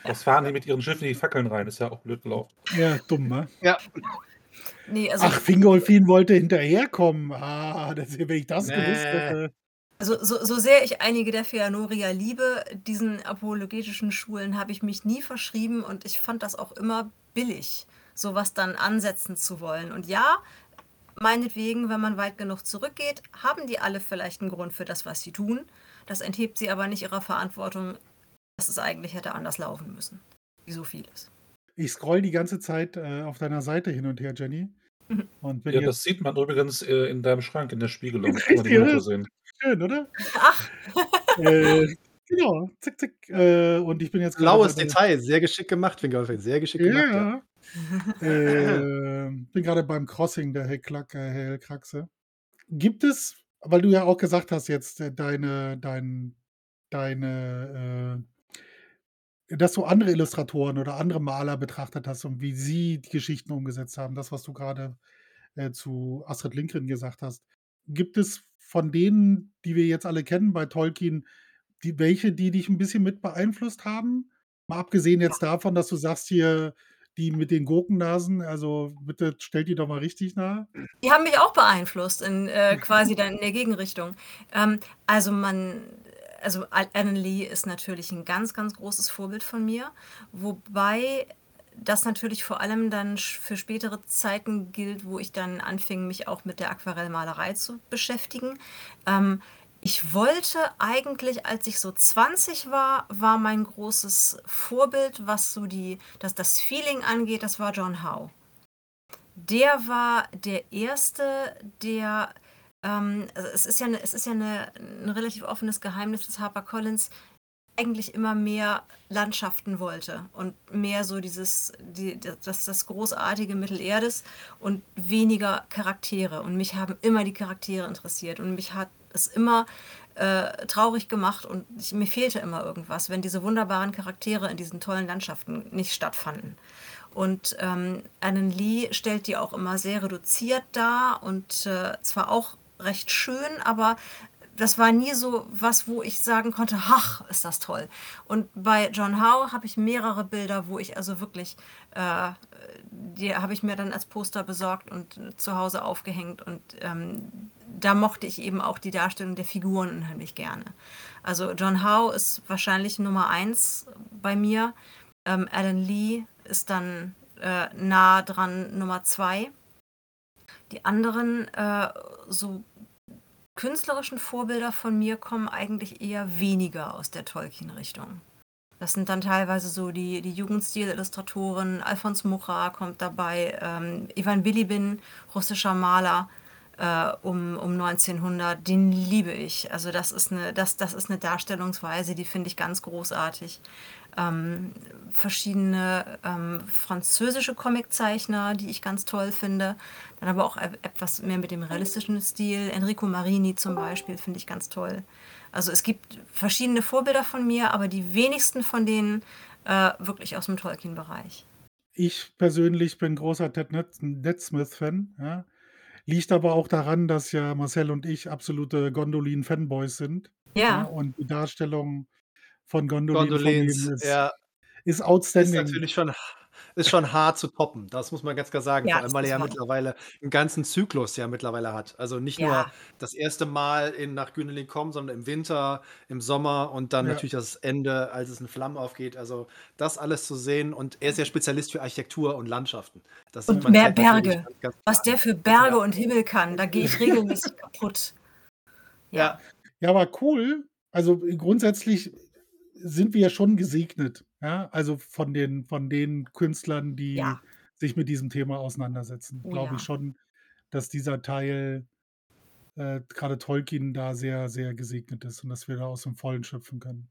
Was fahren die mit ihren Schiffen in die Fackeln rein? Ist ja auch blöd gelaufen. Ja, dumm, ne? ja. Nee, also Ach, Fingolfin wollte hinterherkommen. Ah, das, wenn ich das gewusst Nee. hätte. Also so, so sehr ich einige der Feanoria liebe, diesen apologetischen Schulen habe ich mich nie verschrieben und ich fand das auch immer billig, sowas dann ansetzen zu wollen. Und ja, meinetwegen, wenn man weit genug zurückgeht, haben die alle vielleicht einen Grund für das, was sie tun. Das enthebt sie aber nicht ihrer Verantwortung, dass es eigentlich hätte anders laufen müssen. Wie so vieles. Ich scroll die ganze Zeit äh, auf deiner Seite hin und her, Jenny. Mhm. Und Ja, das sieht man übrigens äh, in deinem Schrank in der Spiegelung. <laughs> Kann man die Note sehen. Schön, oder? Ach, Äh, genau, zick, zick. Äh, und ich bin jetzt Blaues Detail, sehr geschickt gemacht, Fingerwürfel. Sehr geschickt gemacht, ja. Ja. <laughs> Äh, bin gerade beim Crossing der Hellklack, äh, Hellkraxe. Gibt es, weil du ja auch gesagt hast jetzt, äh, deine, dein, deine, äh, dass du andere Illustratoren oder andere Maler betrachtet hast und wie sie die Geschichten umgesetzt haben, das, was du gerade äh, zu Astrid Lindgren gesagt hast. Gibt es von denen, die wir jetzt alle kennen bei Tolkien, die, welche, die dich ein bisschen mit beeinflusst haben? Mal abgesehen jetzt davon, dass du sagst hier, die mit den Gurkennasen, also bitte stellt die doch mal richtig nah. Die haben mich auch beeinflusst, in, äh, <laughs> quasi dann in der Gegenrichtung. Ähm, also man, also Al- Alan Lee ist natürlich ein ganz, ganz großes Vorbild von mir, wobei das natürlich vor allem dann für spätere Zeiten gilt, wo ich dann anfing, mich auch mit der Aquarellmalerei zu beschäftigen. Ähm, ich wollte eigentlich, als ich so 20 war, war mein großes Vorbild, was so die, das, das Feeling angeht, das war John Howe. Der war der Erste, der, ähm, es ist ja, eine, es ist ja eine, ein relativ offenes Geheimnis, dass HarperCollins eigentlich immer mehr Landschaften wollte und mehr so dieses, die, das, das großartige Mittelerdes und weniger Charaktere. Und mich haben immer die Charaktere interessiert und mich hat es immer äh, traurig gemacht und ich, mir fehlte immer irgendwas, wenn diese wunderbaren Charaktere in diesen tollen Landschaften nicht stattfanden. Und ähm, Alan Lee stellt die auch immer sehr reduziert dar und äh, zwar auch recht schön, aber das war nie so was, wo ich sagen konnte, ach, ist das toll. Und bei John Howe habe ich mehrere Bilder, wo ich also wirklich, äh, die habe ich mir dann als Poster besorgt und zu Hause aufgehängt. Und ähm, da mochte ich eben auch die Darstellung der Figuren unheimlich gerne. Also John Howe ist wahrscheinlich Nummer eins bei mir. Ähm, Alan Lee ist dann äh, nah dran Nummer zwei. Die anderen äh, so künstlerischen Vorbilder von mir kommen eigentlich eher weniger aus der Tolkien-Richtung. Das sind dann teilweise so die, die Jugendstil-Illustratoren. Alfons Mucha kommt dabei, ähm, Ivan Bilibin, russischer Maler äh, um, um 1900, den liebe ich. Also das ist eine, das, das ist eine Darstellungsweise, die finde ich ganz großartig. Ähm, verschiedene ähm, französische Comiczeichner, die ich ganz toll finde. Dann aber auch e- etwas mehr mit dem realistischen Stil. Enrico Marini zum Beispiel finde ich ganz toll. Also es gibt verschiedene Vorbilder von mir, aber die wenigsten von denen äh, wirklich aus dem Tolkien-Bereich. Ich persönlich bin großer Ted Net Netsmith-Fan. Ja. Liegt aber auch daran, dass ja Marcel und ich absolute Gondolin-Fanboys sind. Ja, Ja, und die Darstellung von Gondolin Gondolins, ist, ja, ist ist outstanding. natürlich schon, ist schon hart zu toppen. Das muss man ganz klar sagen. ja, Vor allem, weil er ist ja mittlerweile einen ganzen Zyklus ja mittlerweile hat. Also nicht nur Ja, das erste Mal in, nach Gündeling kommen, sondern im Winter, im Sommer und dann Ja. natürlich das Ende, als es in Flammen aufgeht. Also das alles zu sehen. Und er ist ja Spezialist für Architektur und Landschaften. Das sieht und mehr halt Berge. Was der für Berge Ja, und Himmel kann, da gehe ich regelmäßig <laughs> kaputt. Ja, ja, Ja, aber cool. Also grundsätzlich sind wir ja schon gesegnet. Ja, also von den, von den Künstlern, die ja, sich mit diesem Thema auseinandersetzen, oh glaube ich ja. schon, dass dieser Teil, äh, gerade Tolkien, da sehr, sehr gesegnet ist und dass wir da aus dem Vollen schöpfen können.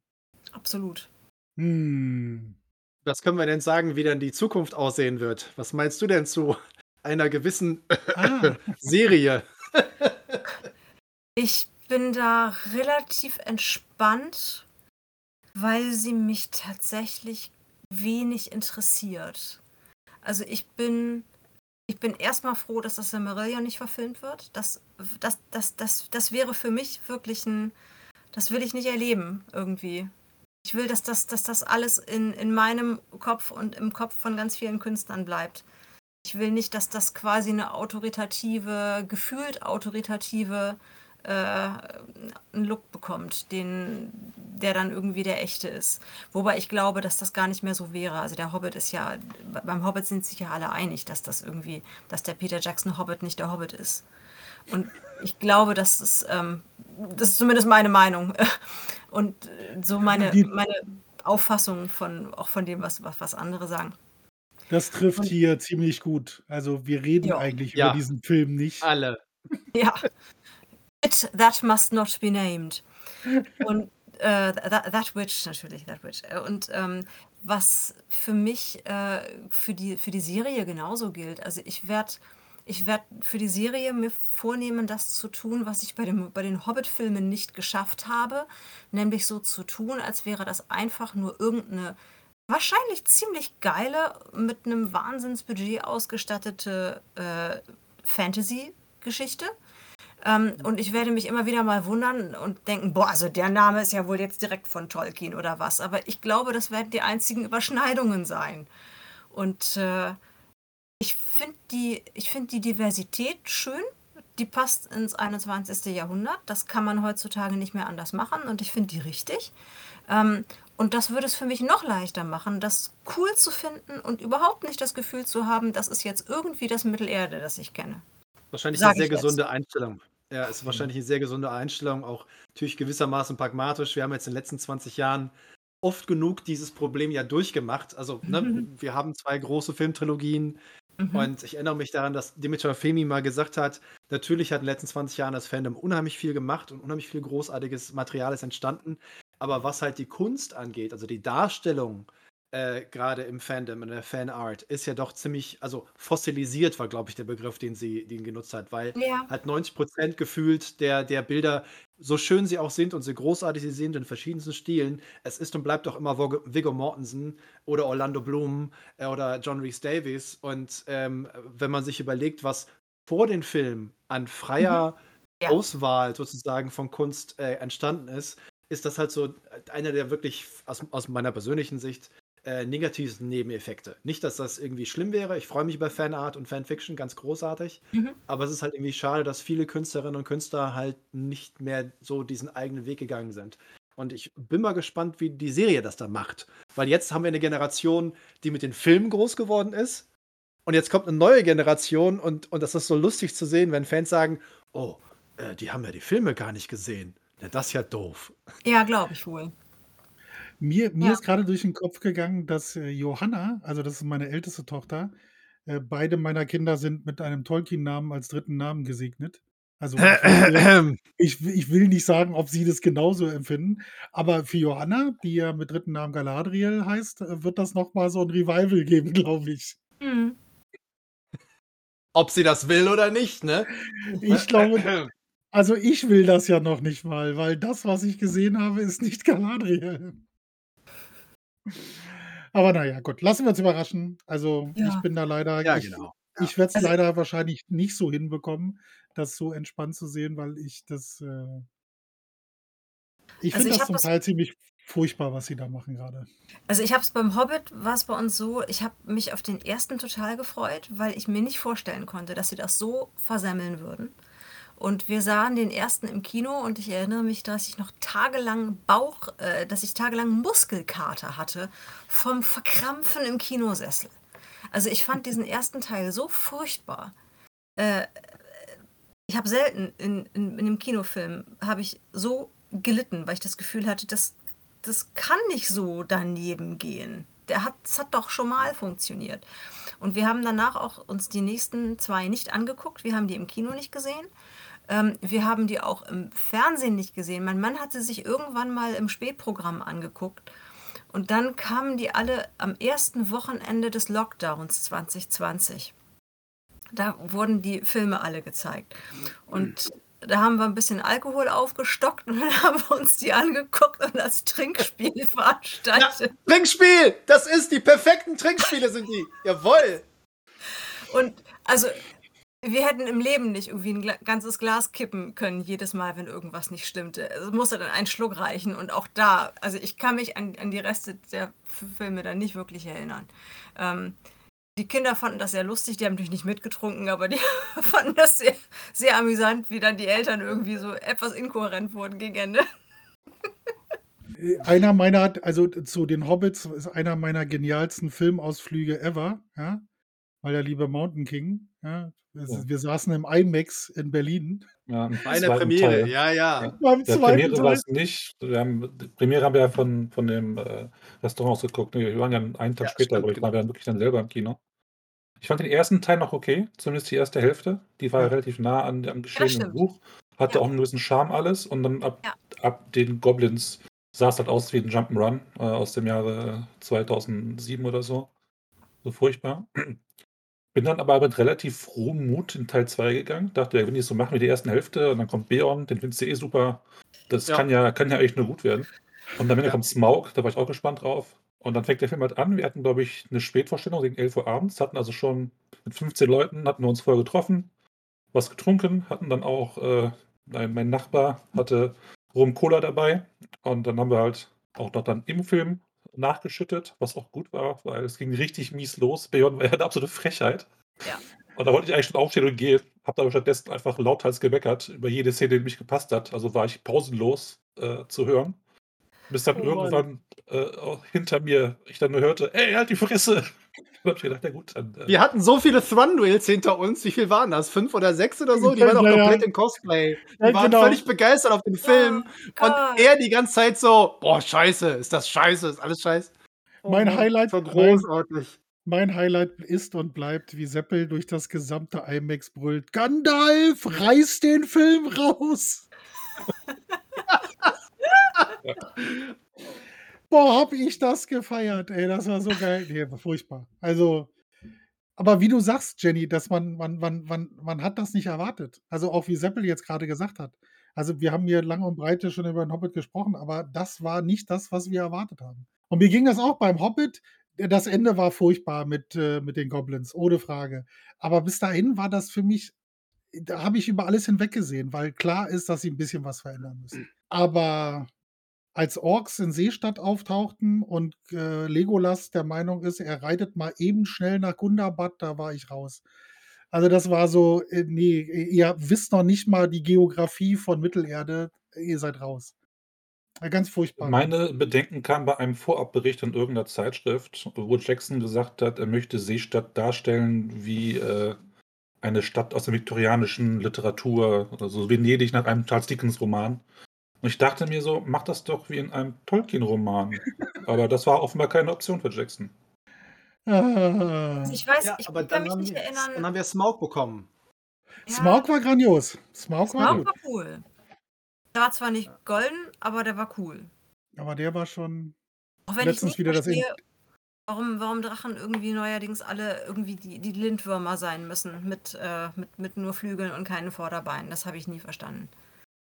Absolut. Hm. Was können wir denn sagen, wie denn die Zukunft aussehen wird? Was meinst du denn zu einer gewissen Ah, <laughs> Serie? Ich bin da relativ entspannt, weil sie mich tatsächlich wenig interessiert. Also ich bin, ich bin erstmal froh, dass das Silmarillion nicht verfilmt wird. Das, das, das, das, das wäre für mich wirklich ein, das will ich nicht erleben irgendwie. Ich will, dass das, dass das alles in, in meinem Kopf und im Kopf von ganz vielen Künstlern bleibt. Ich will nicht, dass das quasi eine autoritative, gefühlt autoritative äh, einen Look bekommt, den, der dann irgendwie der echte ist. Wobei ich glaube, dass das gar nicht mehr so wäre. Also der Hobbit ist ja, beim Hobbit sind sich ja alle einig, dass das irgendwie, dass der Peter Jackson Hobbit nicht der Hobbit ist. Und ich glaube, das ist, ähm, das ist zumindest meine Meinung. <laughs> Und so meine, meine Auffassung von, auch von dem, was, was, was andere sagen. Das trifft hier ziemlich gut. Also wir reden Ja. eigentlich Ja. über diesen Film nicht. Alle. Ja. <laughs> It that must not be named. Und äh, that, that Witch natürlich, That Witch. Und ähm, was für mich äh, für, die, für die Serie genauso gilt. Also ich werde ich werd für die Serie mir vornehmen, das zu tun, was ich bei, dem, bei den Hobbit-Filmen nicht geschafft habe. Nämlich so zu tun, als wäre das einfach nur irgendeine wahrscheinlich ziemlich geile, mit einem Wahnsinnsbudget ausgestattete äh, Fantasy-Geschichte. Ähm, und ich werde mich immer wieder mal wundern und denken, boah, also der Name ist ja wohl jetzt direkt von Tolkien oder was. Aber ich glaube, das werden die einzigen Überschneidungen sein. Und äh, ich finde die, ich find die Diversität schön. Die passt ins 21. Jahrhundert. Das kann man heutzutage nicht mehr anders machen und ich finde die richtig. Ähm, und das würde es für mich noch leichter machen, das cool zu finden und überhaupt nicht das Gefühl zu haben, das ist jetzt irgendwie das Mittelerde, das ich kenne. Wahrscheinlich Sag eine sehr ich jetzt. gesunde Einstellung. Ja, ist wahrscheinlich eine sehr gesunde Einstellung, auch natürlich gewissermaßen pragmatisch. Wir haben jetzt in den letzten 20 Jahren oft genug dieses Problem ja durchgemacht. Also, ne, Mhm. wir haben zwei große Filmtrilogien Mhm. und ich erinnere mich daran, dass Dimitar Femi mal gesagt hat, natürlich hat in den letzten 20 Jahren das Fandom unheimlich viel gemacht und unheimlich viel großartiges Material ist entstanden. Aber was halt die Kunst angeht, also die Darstellung, äh, gerade im Fandom, in der Fanart, ist ja doch ziemlich, also fossilisiert war, glaube ich, der Begriff, den sie den genutzt hat, weil Ja. halt 90 Prozent gefühlt der, der Bilder, so schön sie auch sind und so großartig sie sind in verschiedensten Stilen, es ist und bleibt doch immer Viggo Mortensen oder Orlando Bloom äh, oder John Rhys Davies. Und ähm, wenn man sich überlegt, was vor den Filmen an freier Ja. Auswahl sozusagen von Kunst äh, entstanden ist, ist das halt so einer der wirklich aus, aus meiner persönlichen Sicht äh, Nebeneffekte. Nicht, dass das irgendwie schlimm wäre. Ich freue mich über Fanart und Fanfiction, ganz großartig. Mhm. Aber es ist halt irgendwie schade, dass viele Künstlerinnen und Künstler halt nicht mehr so diesen eigenen Weg gegangen sind. Und ich bin mal gespannt, wie die Serie das dann macht. Weil jetzt haben wir eine Generation, die mit den Filmen groß geworden ist. Und jetzt kommt eine neue Generation und, und das ist so lustig zu sehen, wenn Fans sagen, oh, äh, die haben ja die Filme gar nicht gesehen. Ja, das ist ja doof. Ja, glaube ich wohl. Mir, mir Ja. ist gerade durch den Kopf gegangen, dass äh, Johanna, also das ist meine älteste Tochter, äh, beide meiner Kinder sind mit einem Tolkien-Namen als dritten Namen gesegnet. Also ich, will- <clears throat> ich, ich will nicht sagen, ob sie das genauso empfinden, aber für Johanna, die ja mit dritten Namen Galadriel heißt, äh, wird das nochmal so ein Revival <laughs> geben, glaube ich. Mhm. Ob sie das will oder nicht, ne? Ich glaube, <clears throat> also ich will das ja noch nicht mal, weil das, was ich gesehen habe, ist nicht Galadriel. Aber naja, gut, lassen wir uns überraschen. Also Ja. ich bin da leider, Ja, ich, genau. ich werde es Also- leider wahrscheinlich nicht so hinbekommen, das so entspannt zu sehen, weil ich das, äh, ich Also finde ich das hab zum das- Teil ziemlich furchtbar, was sie da machen gerade. Also ich habe es beim Hobbit, war es bei uns so, ich habe mich auf den ersten total gefreut, weil ich mir nicht vorstellen konnte, dass sie das so versemmeln würden. Und wir sahen den ersten im Kino und ich erinnere mich, dass ich noch tagelang Bauch, äh, dass ich tagelang Muskelkater hatte vom Verkrampfen im Kinosessel. Also ich fand diesen ersten Teil so furchtbar. Äh, ich habe selten in, in, in einem Kinofilm habe ich so gelitten, weil ich das Gefühl hatte, das, das kann nicht so daneben gehen. Der hat, das hat doch schon mal funktioniert. Und wir haben danach auch uns die nächsten zwei nicht angeguckt. Wir haben die im Kino nicht gesehen. Ähm, wir haben die auch im Fernsehen nicht gesehen. Mein Mann hat sie sich irgendwann mal im Spätprogramm angeguckt. Und dann kamen die alle am ersten Wochenende des Lockdowns 2020. Da wurden die Filme alle gezeigt. Und da haben wir ein bisschen Alkohol aufgestockt und <laughs> dann haben wir uns die angeguckt und das Trinkspiel <laughs> veranstaltet. Trinkspiel! Das ist die perfekten Trinkspiele sind die. Jawohl! Und also, wir hätten im Leben nicht irgendwie ein ganzes Glas kippen können, jedes Mal, wenn irgendwas nicht stimmte. Es musste dann ein Schluck reichen. Und auch da, also ich kann mich an, an die Reste der Filme dann nicht wirklich erinnern. Ähm, die Kinder fanden das sehr lustig, die haben natürlich nicht mitgetrunken, aber die <laughs> fanden das sehr, sehr amüsant, wie dann die Eltern irgendwie so etwas inkohärent wurden gegen Ende. Äh, einer meiner, also zu den Hobbits ist einer meiner genialsten Filmausflüge ever, ja, weil der liebe Mountain King, ja, wir, Ja. wir saßen im IMAX in Berlin. Ja, Bei der Premiere, Teil. ja, ja. Beim zweiten Premiere war Teil. es nicht. Wir haben, die Premiere haben wir ja von, von dem äh, Restaurant aus geguckt. Nee, wir waren ja einen Tag Ja, später, stimmt, aber ich genau. war dann wirklich dann selber im Kino. Ich fand den ersten Teil noch okay, zumindest die erste Hälfte. Die war ja relativ nah an, am Geschehen im stimmt. Buch. Hatte Ja. auch einen gewissen Charme alles. Und dann ab, Ja. ab den Goblins sah es halt aus wie ein Jump'n'Run äh, aus dem Jahre 2007 oder so. So furchtbar. Bin dann aber mit relativ frohem Mut in Teil 2 gegangen. Dachte, ja, wenn die es so machen wie die erste Hälfte und dann kommt Beorn, den findest du eh super. Das Ja. kann ja kann ja echt nur gut werden. Und am Ende Ja. kommt Smaug, da war ich auch gespannt drauf. Und dann fängt der Film halt an. Wir hatten, glaube ich, eine Spätvorstellung gegen 11 Uhr abends, hatten also schon mit 15 Leuten, hatten wir uns vorher getroffen, was getrunken, hatten dann auch, äh, mein, mein Nachbar hatte Rum Cola dabei. Und dann haben wir halt auch noch dann im Film nachgeschüttet, was auch gut war, weil es ging richtig mies los. Beorn war ja eine absolute Frechheit. Ja. Und da wollte ich eigentlich schon aufstehen und gehen, habe aber stattdessen einfach lauthals gemeckert über jede Szene, die mich gepasst hat. Also war ich pausenlos äh, zu hören. Bis dann Oh irgendwann äh, hinter mir ich dann nur hörte, ey, halt die Fresse. Und hab ich gedacht, na gut, dann. Äh, Wir hatten so viele Thranduils hinter uns. Wie viel waren das? Fünf oder sechs oder so? Die waren auch Ja, ja. komplett in Cosplay. Die Ja, waren genau. völlig begeistert auf den Film. Ja, Und er die ganze Zeit so, boah, scheiße, ist das scheiße, ist alles scheiße. Oh Mein Highlight- So großartig. Mein Highlight ist und bleibt, wie Seppel durch das gesamte IMAX brüllt: Gandalf, reiß den Film raus! <laughs> <laughs> Boah, hab ich das gefeiert, ey, das war so geil. Nee, war furchtbar. Also, aber wie du sagst, Jenny, dass man, man, man, man, man hat das nicht erwartet. Also auch wie Seppel jetzt gerade gesagt hat. Also wir haben hier lang und breite schon über den Hobbit gesprochen, aber das war nicht das, was wir erwartet haben. Und mir ging das auch beim Hobbit. Das Ende war furchtbar mit, äh, mit den Goblins, ohne Frage. Aber bis dahin war das für mich, da habe ich über alles hinweggesehen, weil klar ist, dass sie ein bisschen was verändern müssen. Aber als Orks in Seestadt auftauchten und äh, Legolas der Meinung ist, er reitet mal eben schnell nach Gundabad, da war ich raus. Also das war so, äh, nee, ihr wisst noch nicht mal die Geografie von Mittelerde, ihr seid raus. Ganz furchtbar. Meine Bedenken kamen bei einem Vorabbericht in irgendeiner Zeitschrift, wo Jackson gesagt hat, er möchte Seestadt darstellen wie äh, eine Stadt aus der viktorianischen Literatur, also Venedig nach einem Charles Dickens-Roman. Und ich dachte mir so, mach das doch wie in einem Tolkien-Roman. Aber das war offenbar keine Option für Jackson. Ah. Also ich weiß, Ja, ich aber kann dann mich haben, nicht wir, dann erinnern. haben wir Smaug bekommen. Ja, Smaug war grandios. Smaug war Smaug gut. war cool. Der war zwar nicht golden, aber der war cool. Aber der war schon. Auch wenn Letztens ich nicht wieder das verstehe, warum, warum Drachen irgendwie neuerdings alle irgendwie die, die Lindwürmer sein müssen mit, äh, mit, mit nur Flügeln und keinen Vorderbeinen. Das habe ich nie verstanden.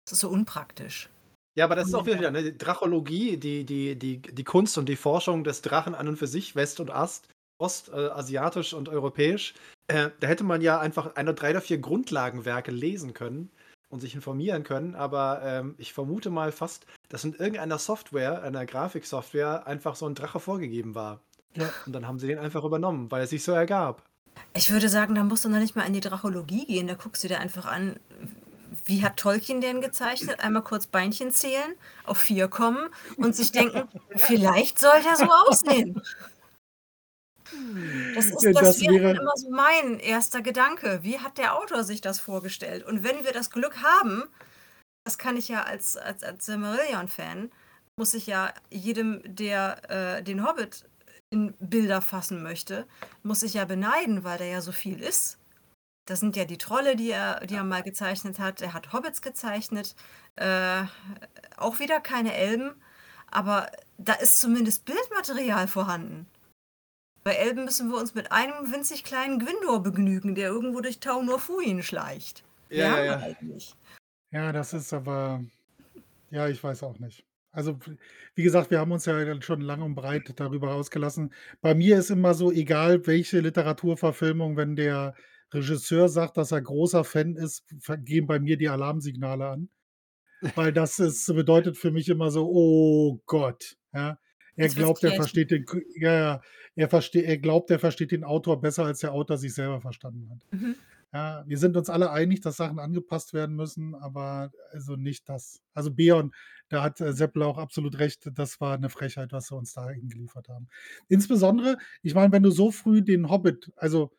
Das ist so unpraktisch. Ja, aber das ist auch wieder ne, die Drachologie, die, die, die, die Kunst und die Forschung des Drachen an und für sich, West und Ast, Ost, äh, asiatisch und europäisch. Äh, da hätte man ja einfach eine, drei oder vier Grundlagenwerke lesen können und sich informieren können, aber ähm, ich vermute mal fast, dass in irgendeiner Software, einer Grafiksoftware, einfach so ein Drache vorgegeben war. Ja. Und dann haben sie den einfach übernommen, weil es sich so ergab. Ich würde sagen, da musst du noch nicht mal in die Drachologie gehen. Da guckst du dir einfach an, wie hat Tolkien den gezeichnet? Einmal kurz Beinchen zählen, auf vier kommen und sich denken, vielleicht soll der so aussehen. Das, ist, Ja, das, das wäre immer so mein erster Gedanke. Wie hat der Autor sich das vorgestellt? Und wenn wir das Glück haben, das kann ich ja als, als, als Silmarillion-Fan, muss ich ja jedem, der äh, den Hobbit in Bilder fassen möchte, muss ich ja beneiden, weil da ja so viel ist. Das sind ja die Trolle, die er, die er mal gezeichnet hat. Er hat Hobbits gezeichnet. Äh, auch wieder keine Elben. Aber da ist zumindest Bildmaterial vorhanden. Bei Elben müssen wir uns mit einem winzig kleinen Gwindor begnügen, der irgendwo durch Tau Norfuin schleicht. Ja, ja, ja. halt. Ja, das ist aber. Ja, ich weiß auch nicht. Also, wie gesagt, wir haben uns ja schon lang und breit darüber ausgelassen. Bei mir ist immer so, egal welche Literaturverfilmung, wenn der Regisseur sagt, dass er großer Fan ist, gehen bei mir die Alarmsignale an. Weil das ist, bedeutet für mich immer so, oh Gott. Ja. Er wird's glaubt, er versteht den, ja, ja, er, verste er glaubt, er versteht den Autor besser, als der Autor sich selber verstanden hat. Mhm. Ja, wir sind uns alle einig, dass Sachen angepasst werden müssen, aber also nicht das. Also Beon, da hat äh, Seppler auch absolut recht, das war eine Frechheit, was sie uns da hingeliefert haben. Insbesondere, ich meine, wenn du so früh den Hobbit, also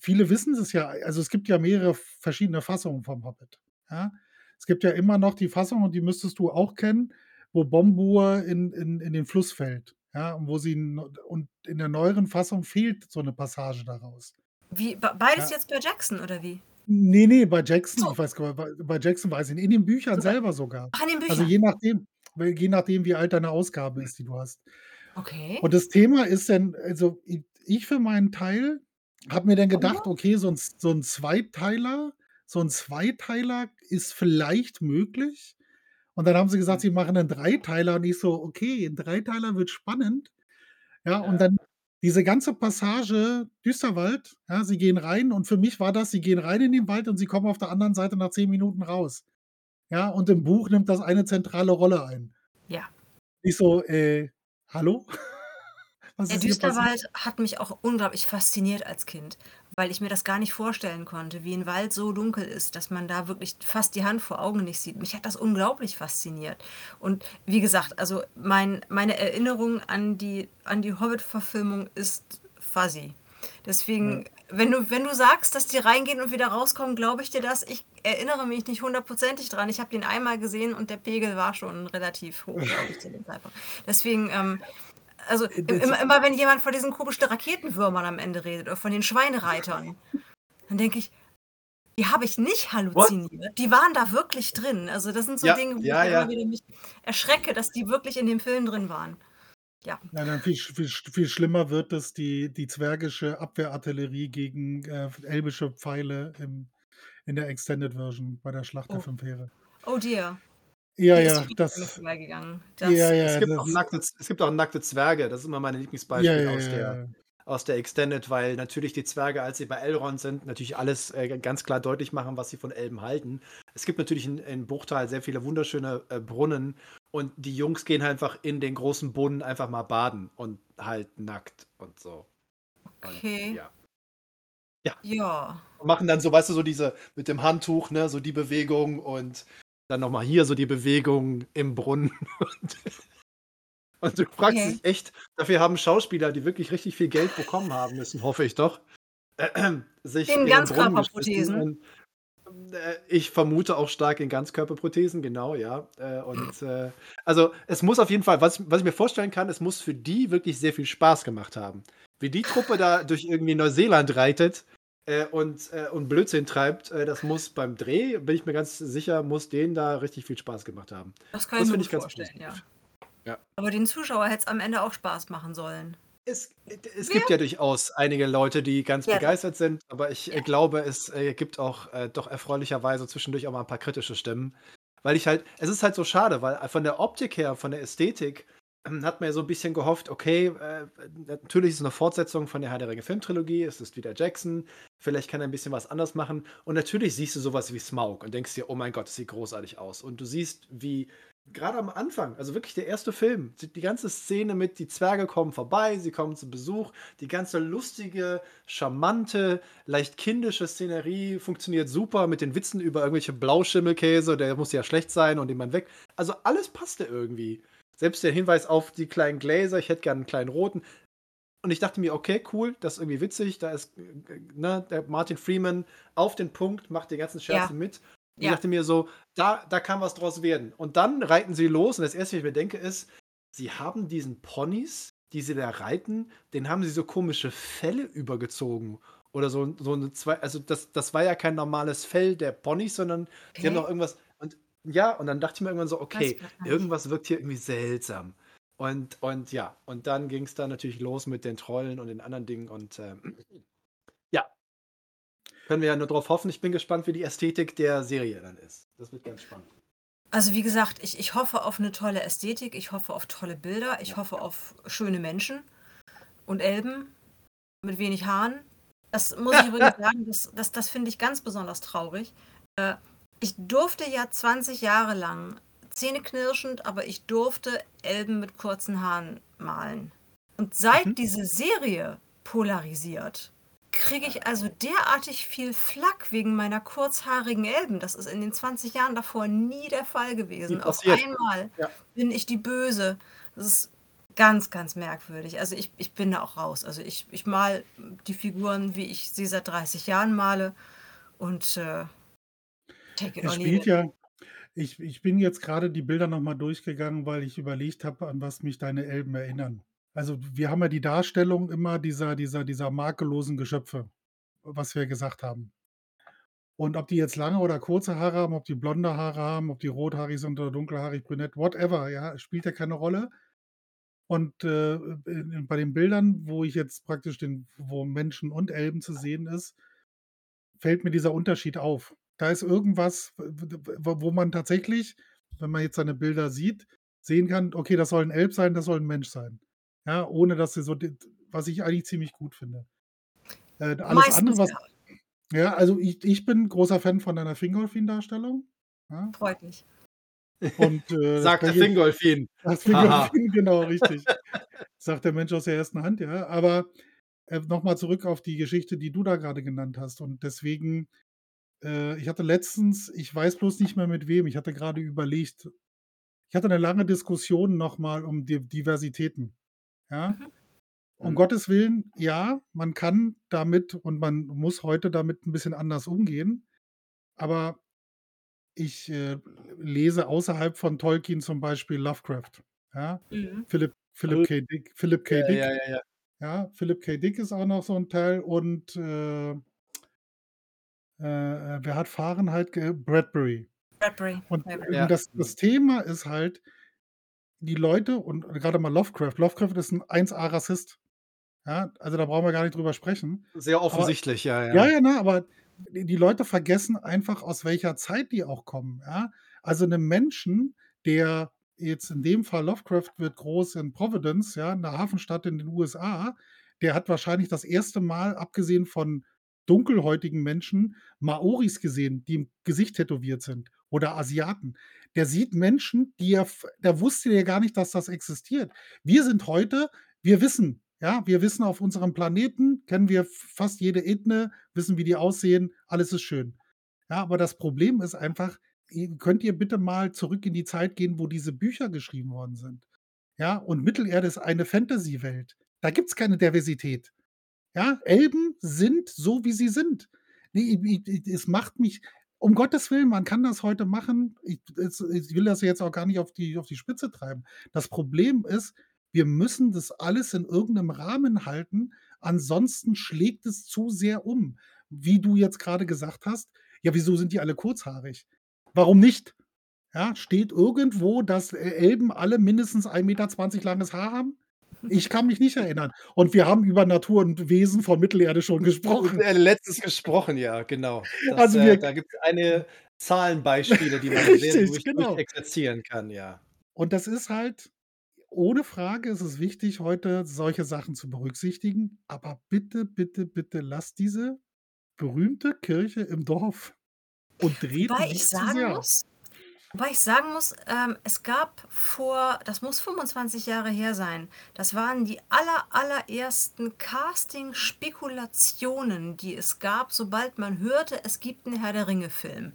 viele wissen es ja, also es gibt ja mehrere verschiedene Fassungen vom Hobbit. Ja? Es gibt ja immer noch die Fassung, und die müsstest du auch kennen, wo Bombur in, in, in den Fluss fällt. Ja, und wo sie und in der neueren Fassung fehlt so eine Passage daraus. Wie, be- beides Ja. jetzt bei Jackson oder wie? Nee, nee, bei Jackson, So. ich weiß bei, bei Jackson weiß ich nicht. In den Büchern Super. selber sogar. Ach, in den Büchern. Also je nachdem, je nachdem, wie alt deine Ausgabe ist, die du hast. okay. Und das Thema ist dann, also ich für meinen Teil habe mir dann gedacht, okay, so ein, so ein Zweiteiler, so ein Zweiteiler ist vielleicht möglich. Und dann haben sie gesagt, sie machen einen Dreiteiler und ich so, okay, ein Dreiteiler wird spannend. Ja, und dann diese ganze Passage Düsterwald, ja, sie gehen rein und für mich war das, sie gehen rein in den Wald und sie kommen auf der anderen Seite nach zehn Minuten raus. Ja, und im Buch nimmt das eine zentrale Rolle ein. Ja. Ich so, äh, hallo? Der? Düsterwald hat mich auch unglaublich fasziniert als Kind, weil ich mir das gar nicht vorstellen konnte, wie ein Wald so dunkel ist, dass man da wirklich fast die Hand vor Augen nicht sieht. Mich hat das unglaublich fasziniert. Und wie gesagt, also mein, meine Erinnerung an die, an die Hobbit-Verfilmung ist fuzzy. Deswegen, wenn, du, wenn du sagst, dass die reingehen und wieder rauskommen, glaube ich dir das. Ich erinnere mich nicht hundertprozentig dran. Ich habe den einmal gesehen und der Pegel war schon relativ hoch, glaube ich, zu dem Zeitpunkt. Deswegen, ähm, also Das- immer, immer wenn jemand von diesen komischen Raketenwürmern am Ende redet oder von den Schweinereitern, <laughs> dann denke ich, die habe ich nicht halluziniert. Die waren da wirklich drin. Also das sind so Ja, Dinge, wo ja, ich ja. immer wieder mich erschrecke, dass die wirklich in dem Film drin waren. Ja, dann viel, viel, viel schlimmer wird es die, die zwergische Abwehrartillerie gegen äh, elbische Pfeile im, in der Extended Version bei der Schlacht der Oh. Fünf Heere. Oh dear. Ja, Die ja, das. vorbeigegangen. Ja, Das- ja, Es gibt, das- auch nackte, es gibt auch nackte Zwerge, das ist immer mein ja, Lieblingsbeispiel ja, aus, ja, der, ja. aus der Extended, weil natürlich die Zwerge, als sie bei Elrond sind, natürlich alles äh, ganz klar deutlich machen, was sie von Elben halten. Es gibt natürlich in, in Bruchtal sehr viele wunderschöne äh, Brunnen und die Jungs gehen einfach in den großen Brunnen einfach mal baden und halt nackt und so. Und, Okay. ja. Ja. Und machen dann so, weißt du, so diese mit dem Handtuch, ne, so die Bewegung und dann nochmal hier so die Bewegung im Brunnen. Und, <laughs> und du fragst Okay. dich echt, dafür haben Schauspieler, die wirklich richtig viel Geld bekommen haben müssen, hoffe ich doch, <clears throat> äh, sich In Ganzkörperprothesen. Ich vermute auch stark in Ganzkörperprothesen, genau, ja. Äh, und <clears throat> äh, also es muss auf jeden Fall, was, was ich mir vorstellen kann, es muss für die wirklich sehr viel Spaß gemacht haben. Wie die Truppe da durch irgendwie Neuseeland reitet äh, und, äh, und Blödsinn treibt, äh, das muss beim Dreh, bin ich mir ganz sicher, muss denen da richtig viel Spaß gemacht haben. Das kann Das ich mir ganz vorstellen, ja. Ja. Aber den Zuschauer hätte es am Ende auch Spaß machen sollen. Es, es gibt ja durchaus einige Leute, die ganz Ja. begeistert sind, aber ich äh, glaube, es äh, gibt auch äh, doch erfreulicherweise zwischendurch auch mal ein paar kritische Stimmen. Weil ich halt, es ist halt so schade, weil von der Optik her, von der Ästhetik, hat man ja so ein bisschen gehofft, okay, äh, natürlich ist es eine Fortsetzung von der Herr der Ringe Filmtrilogie, es ist wieder Jackson, vielleicht kann er ein bisschen was anders machen. Und natürlich siehst du sowas wie Smaug und denkst dir, oh mein Gott, das sieht großartig aus. Und du siehst, wie gerade am Anfang, also wirklich der erste Film, die ganze Szene mit, die Zwerge kommen vorbei, sie kommen zu Besuch, die ganze lustige, charmante, leicht kindische Szenerie funktioniert super mit den Witzen über irgendwelche Blauschimmelkäse, der muss ja schlecht sein und den man weg. Also alles passte irgendwie. Selbst der Hinweis auf die kleinen Gläser, ich hätte gerne einen kleinen roten. Und ich dachte mir, okay, cool, das ist irgendwie witzig. Da ist ne, der Martin Freeman auf den Punkt, macht die ganzen Scherze Ja. mit. Und Ja. Ich dachte mir so, da, da kann was draus werden. Und dann reiten sie los und das erste, was ich mir denke, ist, sie haben diesen Ponys, die sie da reiten, den haben sie so komische Felle übergezogen. Oder so, so eine zwei, also das, das war ja kein normales Fell der Ponys, sondern sie haben Okay. noch irgendwas. Ja, und dann dachte ich mir irgendwann so, okay, irgendwas wirkt hier irgendwie seltsam. Und, und ja, und dann ging es dann natürlich los mit den Trollen und den anderen Dingen und ähm, <clears throat> ja. Können wir ja nur drauf hoffen. Ich bin gespannt, wie die Ästhetik der Serie dann ist. Das wird ganz spannend. Also wie gesagt, ich, ich hoffe auf eine tolle Ästhetik, ich hoffe auf tolle Bilder, ich hoffe auf schöne Menschen und Elben mit wenig Haaren. Das muss ich <laughs> übrigens sagen, das, das, das finde ich ganz besonders traurig. Äh, ich durfte ja 20 Jahre lang, zähneknirschend, aber ich durfte Elben mit kurzen Haaren malen. Und seit Mhm. diese Serie polarisiert, kriege ich also derartig viel Flack wegen meiner kurzhaarigen Elben. Das ist in den 20 Jahren davor nie der Fall gewesen. Auf einmal Ja. bin ich die Böse. Das ist ganz, ganz merkwürdig. Also ich, ich bin da auch raus. Also ich, ich mal die Figuren, wie ich sie seit 30 Jahren male. Und äh, take it Es or leave spielt it. ja ich ich bin jetzt gerade die Bilder noch mal durchgegangen, weil ich überlegt habe, an was mich deine Elben erinnern. Also, wir haben ja die Darstellung immer dieser dieser dieser makellosen Geschöpfe, was wir gesagt haben. Und ob die jetzt lange oder kurze Haare haben, ob die blonde Haare haben, ob die rothaarig sind oder dunkelhaarig, brünett, whatever, ja, spielt ja keine Rolle. Und, äh, bei den Bildern, wo ich jetzt praktisch den wo Menschen und Elben zu sehen ist, fällt mir dieser Unterschied auf. Da ist irgendwas, wo man tatsächlich, wenn man jetzt seine Bilder sieht, sehen kann: Okay, das soll 'n Elb sein, das soll 'n Mensch sein. Ja, ohne dass sie so was ich eigentlich ziemlich gut finde. Äh, alles andere, Meistens was ja. ja, also ich ich bin großer Fan von deiner Fingolfin-Darstellung, ja? Freut mich. Und, äh, <laughs> Sagt der Fingolfin. das. Fingolfin, genau, richtig. <laughs> Sagt der Mensch aus der ersten Hand, ja. Aber, äh, noch mal zurück auf die Geschichte, die du da grade genannt hast. Und deswegen äh, ich hatte letztens ich weiß bloß nicht mehr mit wem, ich hatte grade überlegt ich hatte 'ne lange Diskussion noch mal um Di Diversitäten, ja? Mhm. Um Mhm. Gottes Willen, ja, man kann damit und man muss heute damit 'n bisschen anders umgehen. Aber ich, äh, lese außerhalb von Tolkien zum Beispiel Lovecraft, ja? Mhm. Philip Philip K. Dick Philip K. Ja, Dick, ja, ja, ja. ja? Philip K. Dick ist auch noch so 'n Teil und, äh äh, äh, wer hat Fahrenheit ge Bradbury. Bradbury. Und. Ja. das das Thema ist halt, die Leute und grade mal Lovecraft Lovecraft ist 'n 1A Rassist, ja? Also, da brauchen wir gar nicht drüber sprechen. Sehr Aber offensichtlich, ja, ja, ja. ja, ne, aber die Leute vergessen einfach, aus welcher Zeit die auch kommen, ja? Also, 'nem Menschen, der jetzt in dem Fall Lovecraft wird groß in Providence, ja, 'ner Hafenstadt in den USA, der hat wahrscheinlich das erste Mal, abgesehen von dunkelhäutigen Menschen, Maoris gesehen, die im Gesicht tätowiert sind oder Asiaten. Der sieht Menschen, die er der wusste ja gar nicht, dass das existiert. Wir sind heute wir wissen, ja, wir wissen auf unserem Planeten kennen wir fast jede Ethnie, wissen, wie die aussehen, alles ist schön. Ja, aber das Problem ist einfach, könnt ihr bitte mal zurück in die Zeit gehen, wo diese Bücher geschrieben worden sind, ja? Und Mittelerde ist eine Fantasy-Welt. Da gibt's keine Diversität, ja? Elben sind so, wie sie sind. Ne, i es macht mich um Gottes Willen, man kann das heute machen. Ich ich will das jetzt auch gar nicht auf die auf die Spitze treiben. Das Problem ist, wir müssen das alles in irgend 'nem Rahmen halten, ansonsten schlägt es zu sehr um. Wie du jetzt grade gesagt hast: „Ja, wieso sind die alle kurzhaarig?“ Warum nicht? Ja, steht irgendwo, dass E Elben alle mindestens 1,20 m langes Haar haben? Ich kann mich nicht erinnern. Und wir haben über Natur und Wesen von Mittelerde schon gesprochen. Äh, letztens gesprochen, ja, genau. Das, Also, äh wir da gibt's eine Zahlenbeispiele, die man sehr Richtig, durch genau. durchexerzieren kann, ja. Und das ist halt ohne Frage ist es wichtig, heute solche Sachen zu berücksichtigen. Aber bitte, bitte, bitte lasst diese berühmte Kirche im Dorf und dreht die ich sagen sehr. muss wobei ich sagen muss, ähm, es gab vor das muss 25 Jahre her sein. Das waren die aller allerersten Casting-Spekulationen, die es gab, sobald man hörte, es gibt 'n Herr-der-Ringe-Film.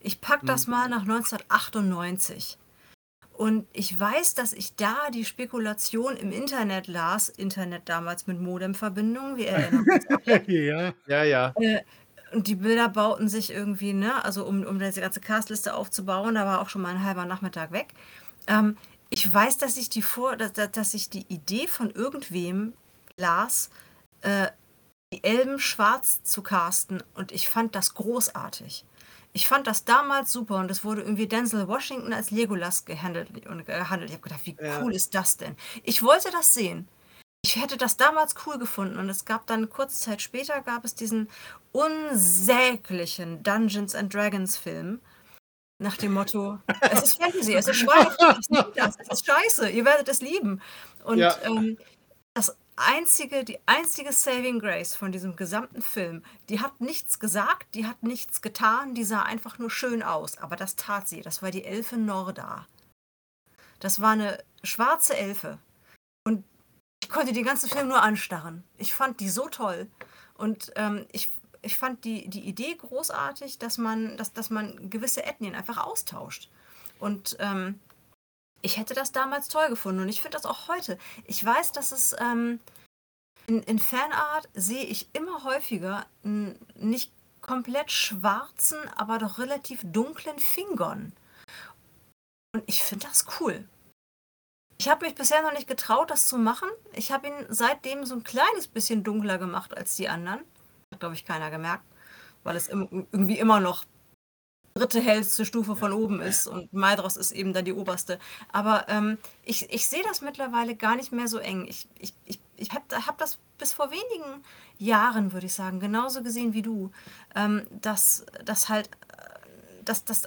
Ich packe das Mhm. mal nach 1998. Und ich weiß, dass ich da die Spekulation im Internet las Internet damals mit Modemverbindung, wir erinnern uns. <laughs> Ja. Ja, ja. Äh, und die Bilder bauten sich irgendwie, ne also, um um diese ganze Castliste aufzubauen, da war auch schon mal 'n halber Nachmittag weg. Ähm, ich weiß, dass ich die vor da da dass ich die Idee von irgendwem las, äh, die Elben schwarz zu casten und ich fand das großartig. Ich fand das damals super und es wurde irgendwie Denzel Washington als Legolas gehandelt und gehandelt. Ich habe gedacht: „Wie Ja. cool ist das denn?“ Ich wollte das sehen. Ich hätte das damals cool gefunden und es gab dann kurze Zeit später gab es diesen unsäglichen Dungeons and Dragons Film nach dem Motto: <laughs> „Es ist Fantasy, es ist nehmt das, es ist scheiße, ihr werdet es lieben.“ Und, Ja. ähm, das einzige die einzige Saving Grace von diesem gesamten Film, die hat nichts gesagt, die hat nichts getan, die sah einfach nur schön aus, aber das tat sie. Das war die Elfe Norda. Das war 'ne schwarze Elfe. Und ich konnte den ganzen Film nur anstarren. Ich fand die so toll. Und ähm, ich, ich fand die, die Idee großartig, dass man, dass, dass man gewisse Ethnien einfach austauscht. Und ähm, ich hätte das damals toll gefunden und ich finde das auch heute. Ich weiß, dass es ähm, in, in Fanart sehe ich immer häufiger einen nicht komplett schwarzen, aber doch relativ dunklen Fingern. Und ich finde das cool. Ich habe mich bisher noch nicht getraut, das zu machen. Ich habe ihn seitdem so ein kleines bisschen dunkler gemacht als die anderen. Hat, glaube ich, keiner gemerkt, weil es irgendwie immer noch dritte hellste Stufe von oben ist und Maidros ist eben dann die oberste. Aber ähm, ich, ich sehe das mittlerweile gar nicht mehr so eng. Ich, ich, ich, ich habe hab das bis vor wenigen Jahren, würde ich sagen, genauso gesehen wie du, ähm, dass das halt, äh, dass das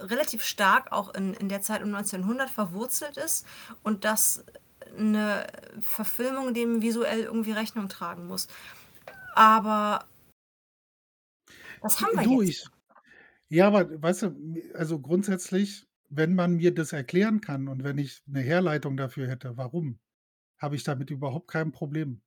relativ stark auch in, in der Zeit um 1900 verwurzelt ist und dass eine Verfilmung dem visuell irgendwie Rechnung tragen muss. Aber das haben wir Du, jetzt. ich, ja, aber weißt du, also grundsätzlich, wenn man mir das erklären kann und wenn ich eine Herleitung dafür hätte, warum, habe ich damit überhaupt kein Problem.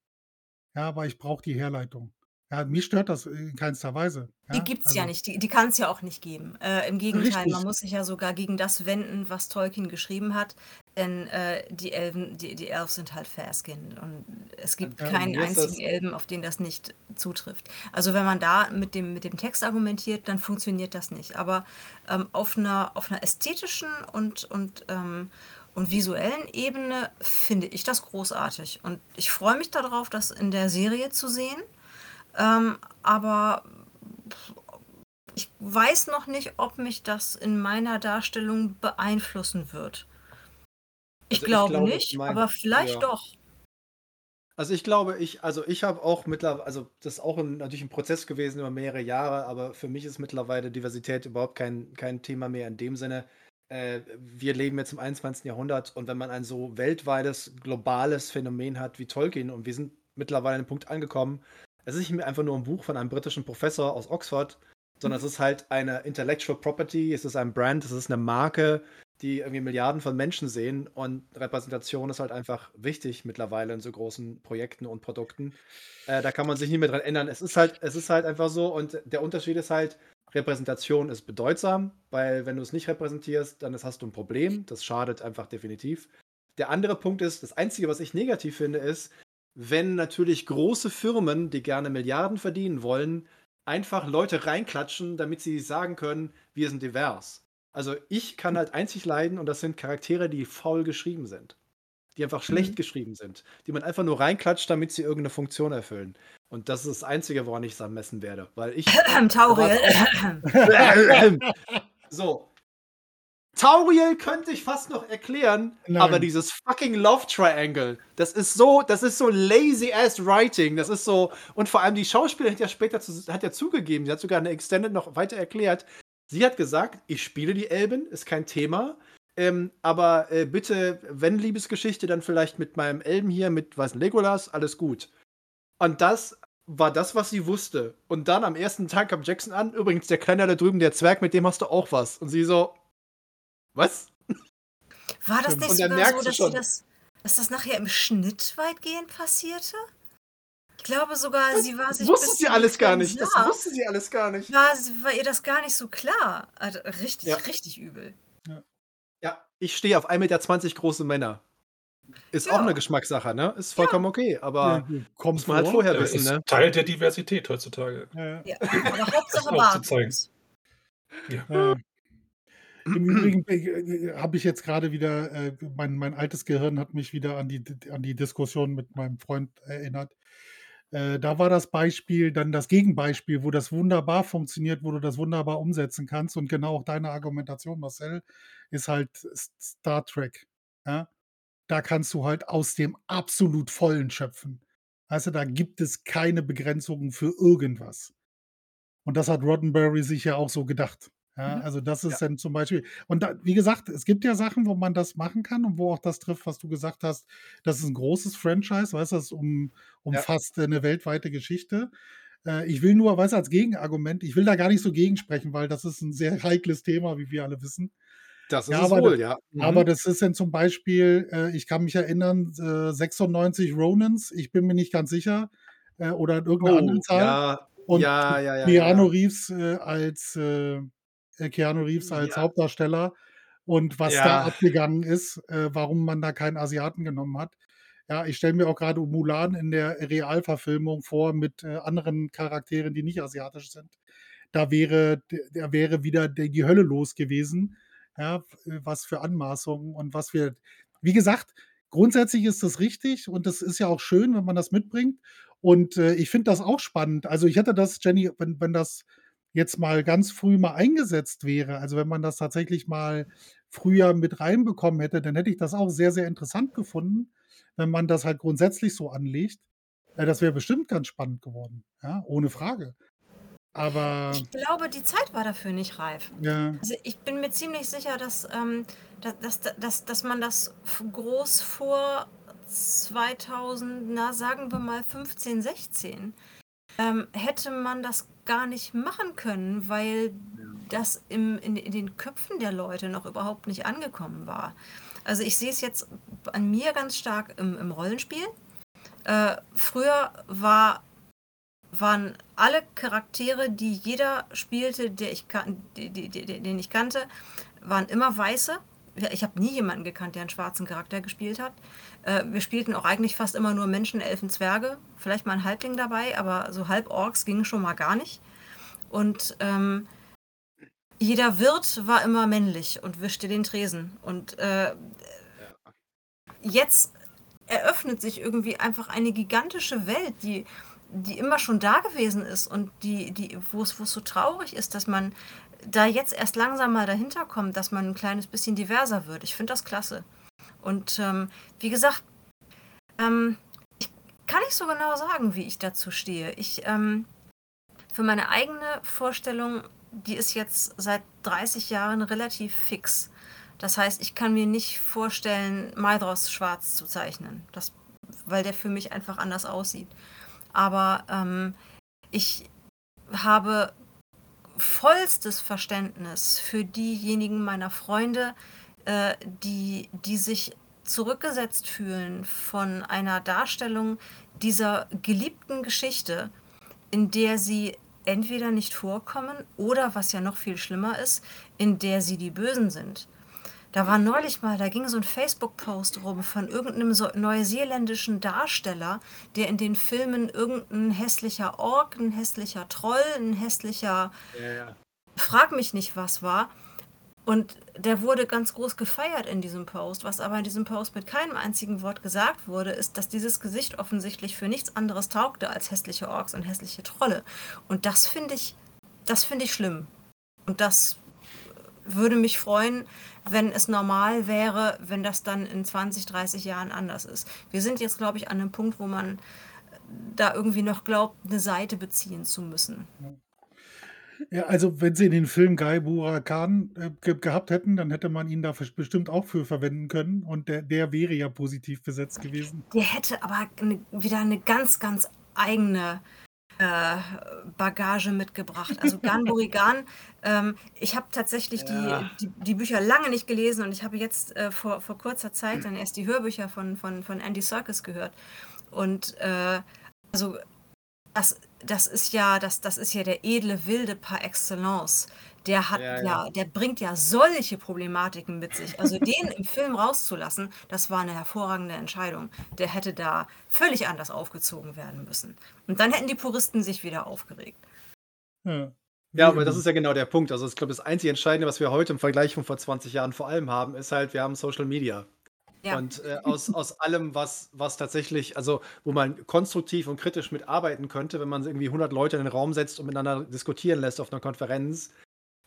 Ja, aber ich brauche die Herleitung. Ja, mich stört das in keinster Weise. Die Ja, gibt es ja also nicht, die, die kann es ja auch nicht geben. Äh, Im Gegenteil, man richtig. muss sich ja sogar gegen das wenden, was Tolkien geschrieben hat. Denn äh, die Elben, die, die Elves sind halt fair-skinned und es gibt Ja, keinen Mir ist das, einzigen Elben, auf den das nicht zutrifft. Also wenn man da mit dem, mit dem Text argumentiert, dann funktioniert das nicht. Aber ähm, auf einer, auf einer ästhetischen und, und, ähm, und visuellen Ebene finde ich das großartig. Und ich freue mich darauf, das in der Serie zu sehen. Ähm, aber ich weiß noch nicht, ob mich das in meiner Darstellung beeinflussen wird. Ich also ich glaube glaube, nicht, mein, aber vielleicht ja. doch. Also ich glaube, ich, also ich habe auch mittlerweile, also das ist auch ein, natürlich ein Prozess gewesen über mehrere Jahre, aber für mich ist mittlerweile Diversität überhaupt kein, kein Thema mehr in dem Sinne. Äh, wir leben jetzt im 21. Jahrhundert und wenn man ein so weltweites, globales Phänomen hat wie Tolkien und wir sind mittlerweile an den Punkt angekommen, es ist nicht einfach nur ein Buch von einem britischen Professor aus Oxford, sondern es ist halt eine Intellectual Property, es ist ein Brand, es ist eine Marke, die irgendwie Milliarden von Menschen sehen und Repräsentation ist halt einfach wichtig mittlerweile in so großen Projekten und Produkten. Äh, da kann man sich nicht mehr dran ändern. Es ist halt, es ist halt einfach so und der Unterschied ist halt, Repräsentation ist bedeutsam, weil wenn du es nicht repräsentierst, dann hast du ein Problem. Das schadet einfach definitiv. Der andere Punkt ist, das Einzige, was ich negativ finde, ist, wenn natürlich große Firmen, die gerne Milliarden verdienen wollen, einfach Leute reinklatschen, damit sie sagen können, wir sind divers. Also ich kann halt einzig leiden und das sind Charaktere, die faul geschrieben sind. Die einfach schlecht Mhm. geschrieben sind. Die man einfach nur reinklatscht, damit sie irgendeine Funktion erfüllen. Und das ist das Einzige, woran ich es am messen werde. Weil ich <clears throat> Tauriel. <clears throat> <laughs> so. Tauriel könnte ich fast noch erklären, Nein. aber dieses fucking Love Triangle, das ist so, das ist so lazy ass writing, das ist so und vor allem die Schauspielerin hat ja später zu, hat ja zugegeben, sie hat sogar eine Extended noch weiter erklärt. Sie hat gesagt, ich spiele die Elben, ist kein Thema, ähm, aber äh, bitte, wenn Liebesgeschichte, dann vielleicht mit meinem Elben hier, mit was Legolas, alles gut. Und das war das, was sie wusste. Und dann am ersten Tag kam Jackson an. Übrigens, der Kleine da drüben, der Zwerg, mit dem hast du auch was. Und sie so, was? War das nicht Und dann sogar merkst so, du dass, sie schon. das, dass das nachher im Schnitt weitgehend passierte? Ich glaube sogar, sie war Das sich wusste sie alles gar nicht. Das sah, wusste sie alles gar nicht. war, war ihr das gar nicht so klar. Also richtig, Ja. richtig übel. Ja, ich stehe auf 1,20 Meter große Männer. Ist auch Ja. eine Geschmackssache, ne? Ist vollkommen okay, aber Kommt muss man halt vor. vorher Ja, wissen, ist ne? Teil der Diversität heutzutage. Ja, ja. Ja. Aber Hauptsache <laughs> auch. Bartwuchs. Ja. Im Übrigen äh, habe ich jetzt gerade wieder, äh, mein, mein altes Gehirn hat mich wieder an die, an die Diskussion mit meinem Freund erinnert. Äh, da war das Beispiel dann das Gegenbeispiel, wo das wunderbar funktioniert, wo du das wunderbar umsetzen kannst. Und genau auch deine Argumentation, Marcel, ist halt Star Trek. Ja? Da kannst du halt aus dem absolut Vollen schöpfen. Weißt da gibt es keine Begrenzungen für irgendwas. Und das hat Roddenberry sich ja auch so gedacht. Ja, Mhm. also das ist Ja. dann zum Beispiel, und da, wie gesagt, es gibt ja Sachen, wo man das machen kann und wo auch das trifft, was du gesagt hast. Das ist ein großes Franchise, weißt du, das um, umfasst eine weltweite Geschichte. Äh, ich will nur, weißt du, als Gegenargument, ich will da gar nicht so gegensprechen, weil das ist ein sehr <laughs> heikles Thema, wie wir alle wissen. Das ist Ja, aber, wohl, das, ja. aber Mhm. das ist dann zum Beispiel, äh, ich kann mich erinnern, äh, 96 Ronins, ich bin mir nicht ganz sicher, äh, oder irgendeine andere Oh, Zahl. ja, Und ja, ja, ja, Keanu ja. Reeves äh, als äh, äh, Keanu Reeves als Ja, Hauptdarsteller und was da ja. abgegangen ist, äh, warum man da keinen Asiaten genommen hat. Ja, ich stelle mir auch gerade Mulan in der Realverfilmung vor mit äh, anderen Charakteren, die nicht asiatisch sind. Da wäre, da wäre wieder die Hölle los gewesen. Ja, äh, was für Anmaßungen und was wir. Wie gesagt, grundsätzlich ist das richtig und das ist ja auch schön, wenn man das mitbringt. Und äh, ich finde das auch spannend. Also ich hätte das, Jenny, wenn, wenn das jetzt mal ganz früh mal eingesetzt wäre, also wenn man das tatsächlich mal früher mit reinbekommen hätte, dann hätte ich das auch sehr, sehr interessant gefunden, wenn man das halt grundsätzlich so anlegt. Äh, das wäre bestimmt ganz spannend geworden, ja, ohne Frage. Aber Ich glaube, die Zeit war dafür nicht reif. ja, Also ich bin mir ziemlich sicher, dass, ähm, dass, dass, dass, dass man das groß vor 2000, na sagen wir mal 15, 16, ähm, hätte man das gar nicht machen können, weil das im, in, in den Köpfen der Leute noch überhaupt nicht angekommen war. Also ich sehe es jetzt an mir ganz stark im, im Rollenspiel. Äh, früher war, waren alle Charaktere, die jeder spielte, der ich kan die, die, die, den ich kannte, waren immer weiße. Ich habe nie jemanden gekannt, der einen schwarzen Charakter gespielt hat. Äh, wir spielten auch eigentlich fast immer nur Menschen, Elfen, Zwerge. Vielleicht mal ein Halbling dabei, aber so Halborks ging schon mal gar nicht. Und ähm, jeder Wirt war immer männlich und wischte den Tresen. Und äh, jetzt eröffnet sich irgendwie einfach eine gigantische Welt, die, die immer schon da gewesen ist und die, die, wo es wo es so traurig ist, dass man da jetzt erst langsam mal dahinter kommt, dass man ein kleines bisschen diverser wird. Ich finde das klasse. Und ähm, wie gesagt, ähm, ich kann nicht so genau sagen, wie ich dazu stehe. Ich, ähm, für meine eigene Vorstellung, die ist jetzt seit 30 Jahren relativ fix. Das heißt, ich kann mir nicht vorstellen, Maidros schwarz zu zeichnen, das, weil der für mich einfach anders aussieht. Aber ähm, ich habe vollstes Verständnis für diejenigen meiner Freunde, äh, die, die sich zurückgesetzt fühlen von einer Darstellung dieser geliebten Geschichte, in der sie entweder nicht vorkommen oder, was ja noch viel schlimmer ist, in der sie die Bösen sind. Da war neulich mal, da ging so ein Facebook-Post rum von irgendeinem so neuseeländischen Darsteller, der in den Filmen irgendein hässlicher Ork, ein hässlicher Troll, ein hässlicher Ja, ja. Frag mich nicht was war. Und der wurde ganz groß gefeiert in diesem Post. Was aber in diesem Post mit keinem einzigen Wort gesagt wurde, ist, dass dieses Gesicht offensichtlich für nichts anderes taugte als hässliche Orks und hässliche Trolle. Und das finde ich, das finde ich schlimm. Und das würde mich freuen, wenn es normal wäre, wenn das dann in 20, 30 Jahren anders ist. Wir sind jetzt, glaube ich, an einem Punkt, wo man da irgendwie noch glaubt, eine Seite beziehen zu müssen. Ja, also wenn sie den Film Guy Burakan äh, ge gehabt hätten, dann hätte man ihn da bestimmt auch für verwenden können und der, der wäre ja positiv besetzt gewesen. Der hätte aber eine, wieder eine ganz, ganz eigene äh, Bagage mitgebracht. Also Gan Burigan, <laughs> ähm, ich habe tatsächlich Ja. die, die, die Bücher lange nicht gelesen und ich habe jetzt äh, vor, vor kurzer Zeit dann erst die Hörbücher von, von, von Andy Serkis gehört. Und äh, also das, das ist ja, das, das ist ja der edle Wilde par excellence. Der hat Ja, ja, ja. der bringt ja solche Problematiken mit sich. Also den im Film rauszulassen, das war eine hervorragende Entscheidung. Der hätte da völlig anders aufgezogen werden müssen. Und dann hätten die Puristen sich wieder aufgeregt. Ja, Ja, aber das ist ja genau der Punkt. Also ich glaube, das einzige Entscheidende, was wir heute im Vergleich von vor 20 Jahren vor allem haben, ist halt, wir haben Social Media. Ja. Und äh, aus, aus allem, was, was tatsächlich, also wo man konstruktiv und kritisch mitarbeiten könnte, wenn man irgendwie 100 Leute in den Raum setzt und miteinander diskutieren lässt auf einer Konferenz.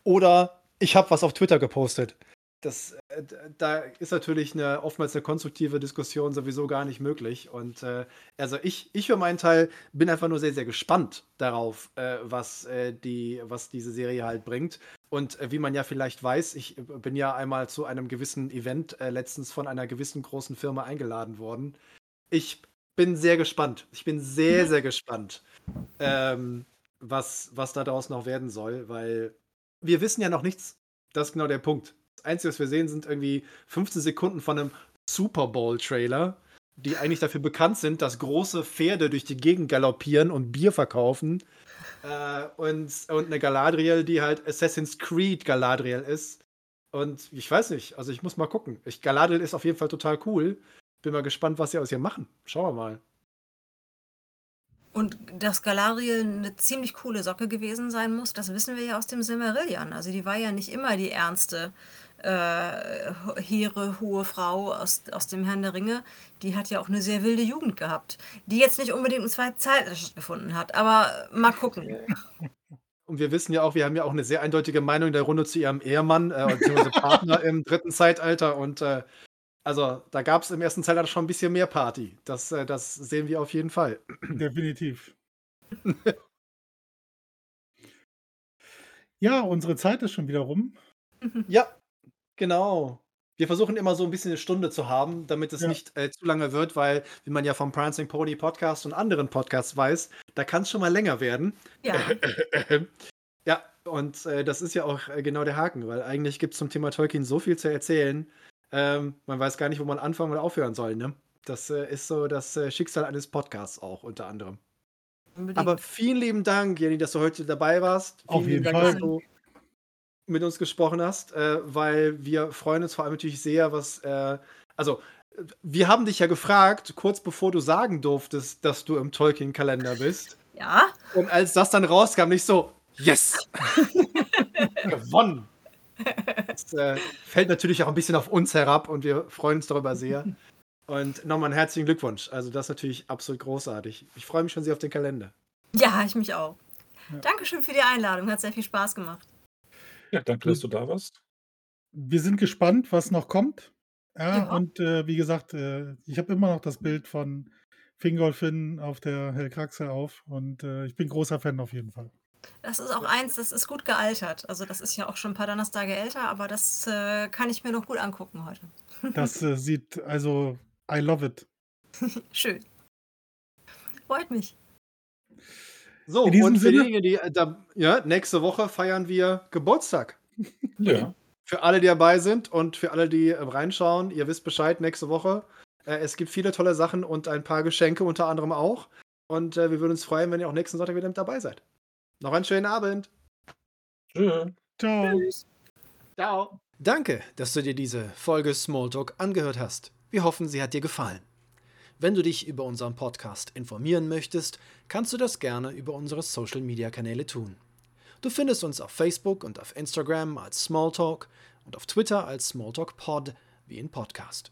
Oder ich habe was auf Twitter gepostet. Das, äh, da ist natürlich eine, oftmals eine konstruktive Diskussion sowieso gar nicht möglich. Und äh, also ich, ich für meinen Teil bin einfach nur sehr, sehr gespannt darauf, äh, was, äh, die, was diese Serie halt bringt. Und äh, wie man ja vielleicht weiß, ich äh, bin ja einmal zu einem gewissen Event letztens von einer gewissen großen Firma eingeladen worden. Ich bin sehr gespannt. Ich bin sehr, sehr gespannt, ähm, was, was da daraus noch werden soll, weil wir wissen ja noch nichts. Das ist genau der Punkt. Das Einzige, was wir sehen, sind irgendwie 15 Sekunden von einem Super Bowl-Trailer, die eigentlich dafür bekannt sind, dass große Pferde durch die Gegend galoppieren und Bier verkaufen. Äh, und, und eine Galadriel, die halt Assassin's Creed Galadriel ist. Und ich weiß nicht, also ich muss mal gucken. Ich, Galadriel ist auf jeden Fall total cool. Bin mal gespannt, was sie aus ihr machen. Schauen wir mal. Und dass Galadriel eine ziemlich coole Socke gewesen sein muss, das wissen wir ja aus dem Silmarillion. Also die war ja nicht immer die ernste, äh, hehre, hohe Frau aus, aus dem Herrn der Ringe. Die hat ja auch eine sehr wilde Jugend gehabt, die jetzt nicht unbedingt im Zweiten Zeitalter stattgefunden hat. Aber mal gucken. Und wir wissen ja auch, wir haben ja auch eine sehr eindeutige Meinung in der Runde zu ihrem Ehemann, äh, beziehungsweise Partner <laughs> im dritten Zeitalter. Und äh, also da gab es im ersten Zeitalter schon ein bisschen mehr Party. Das, äh, das sehen wir auf jeden Fall. <clears throat> Definitiv. <laughs> ja, unsere Zeit ist schon wieder rum. Ja, genau. Wir versuchen immer so ein bisschen eine Stunde zu haben, damit es Ja. nicht äh, zu lange wird, weil, wie man ja vom Prancing Pony Podcast und anderen Podcasts weiß, da kann es schon mal länger werden. Ja, <clears throat> Ja, und äh, das ist ja auch äh, genau der Haken, weil eigentlich gibt es zum Thema Tolkien so viel zu erzählen. Ähm, man weiß gar nicht, wo man anfangen oder aufhören soll. Ne? Das äh, ist so das äh, Schicksal eines Podcasts auch unter anderem. unbedingt. Aber vielen lieben Dank, Jenny, dass du heute dabei warst. Vielen Auf lieben jeden Dank, Fall. dass du mit uns gesprochen hast, äh, weil wir freuen uns vor allem natürlich sehr, was. Äh, also, wir haben dich ja gefragt, kurz bevor du sagen durftest, dass du im Tolkien-Kalender bist. ja, Und als das dann rauskam, nicht so, yes! <laughs> Gewonnen! Das äh, fällt natürlich auch ein bisschen auf uns herab und wir freuen uns darüber sehr. <laughs> Und nochmal einen herzlichen Glückwunsch. Also, das ist natürlich absolut großartig. Ich freue mich schon sehr auf den Kalender. ja, ich mich auch. Ja. Dankeschön für die Einladung, hat sehr viel Spaß gemacht. Ja, danke, dass du da warst. Wir sind gespannt, was noch kommt. Ja, Ja. und äh, wie gesagt, äh, ich habe immer noch das Bild von Fingolfin auf der Hellkraxe auf und äh, ich bin großer Fan auf jeden Fall. Das ist auch eins, das ist gut gealtert. Also das ist ja auch schon ein paar Donnerstage älter, aber das äh, kann ich mir noch gut angucken heute. <laughs> Das äh, sieht, also, I love it. <laughs> Schön. Freut mich. So, In diesem und für diejenigen, die, äh, da, ja, nächste Woche feiern wir Geburtstag. Ja. Für alle, die dabei sind und für alle, die äh, reinschauen, ihr wisst Bescheid, nächste Woche. Äh, es gibt viele tolle Sachen und ein paar Geschenke unter anderem auch. Und äh, wir würden uns freuen, wenn ihr auch nächsten Sonntag wieder mit dabei seid. Noch einen schönen Abend. Tschö. Ciao. Ciao. Danke, dass du dir diese Folge Smalltalk angehört hast. Wir hoffen, sie hat dir gefallen. Wenn du dich über unseren Podcast informieren möchtest, kannst du das gerne über unsere Social Media Kanäle tun. Du findest uns auf Facebook und auf Instagram als Smalltalk und auf Twitter als Smalltalk Pod wie in Podcast.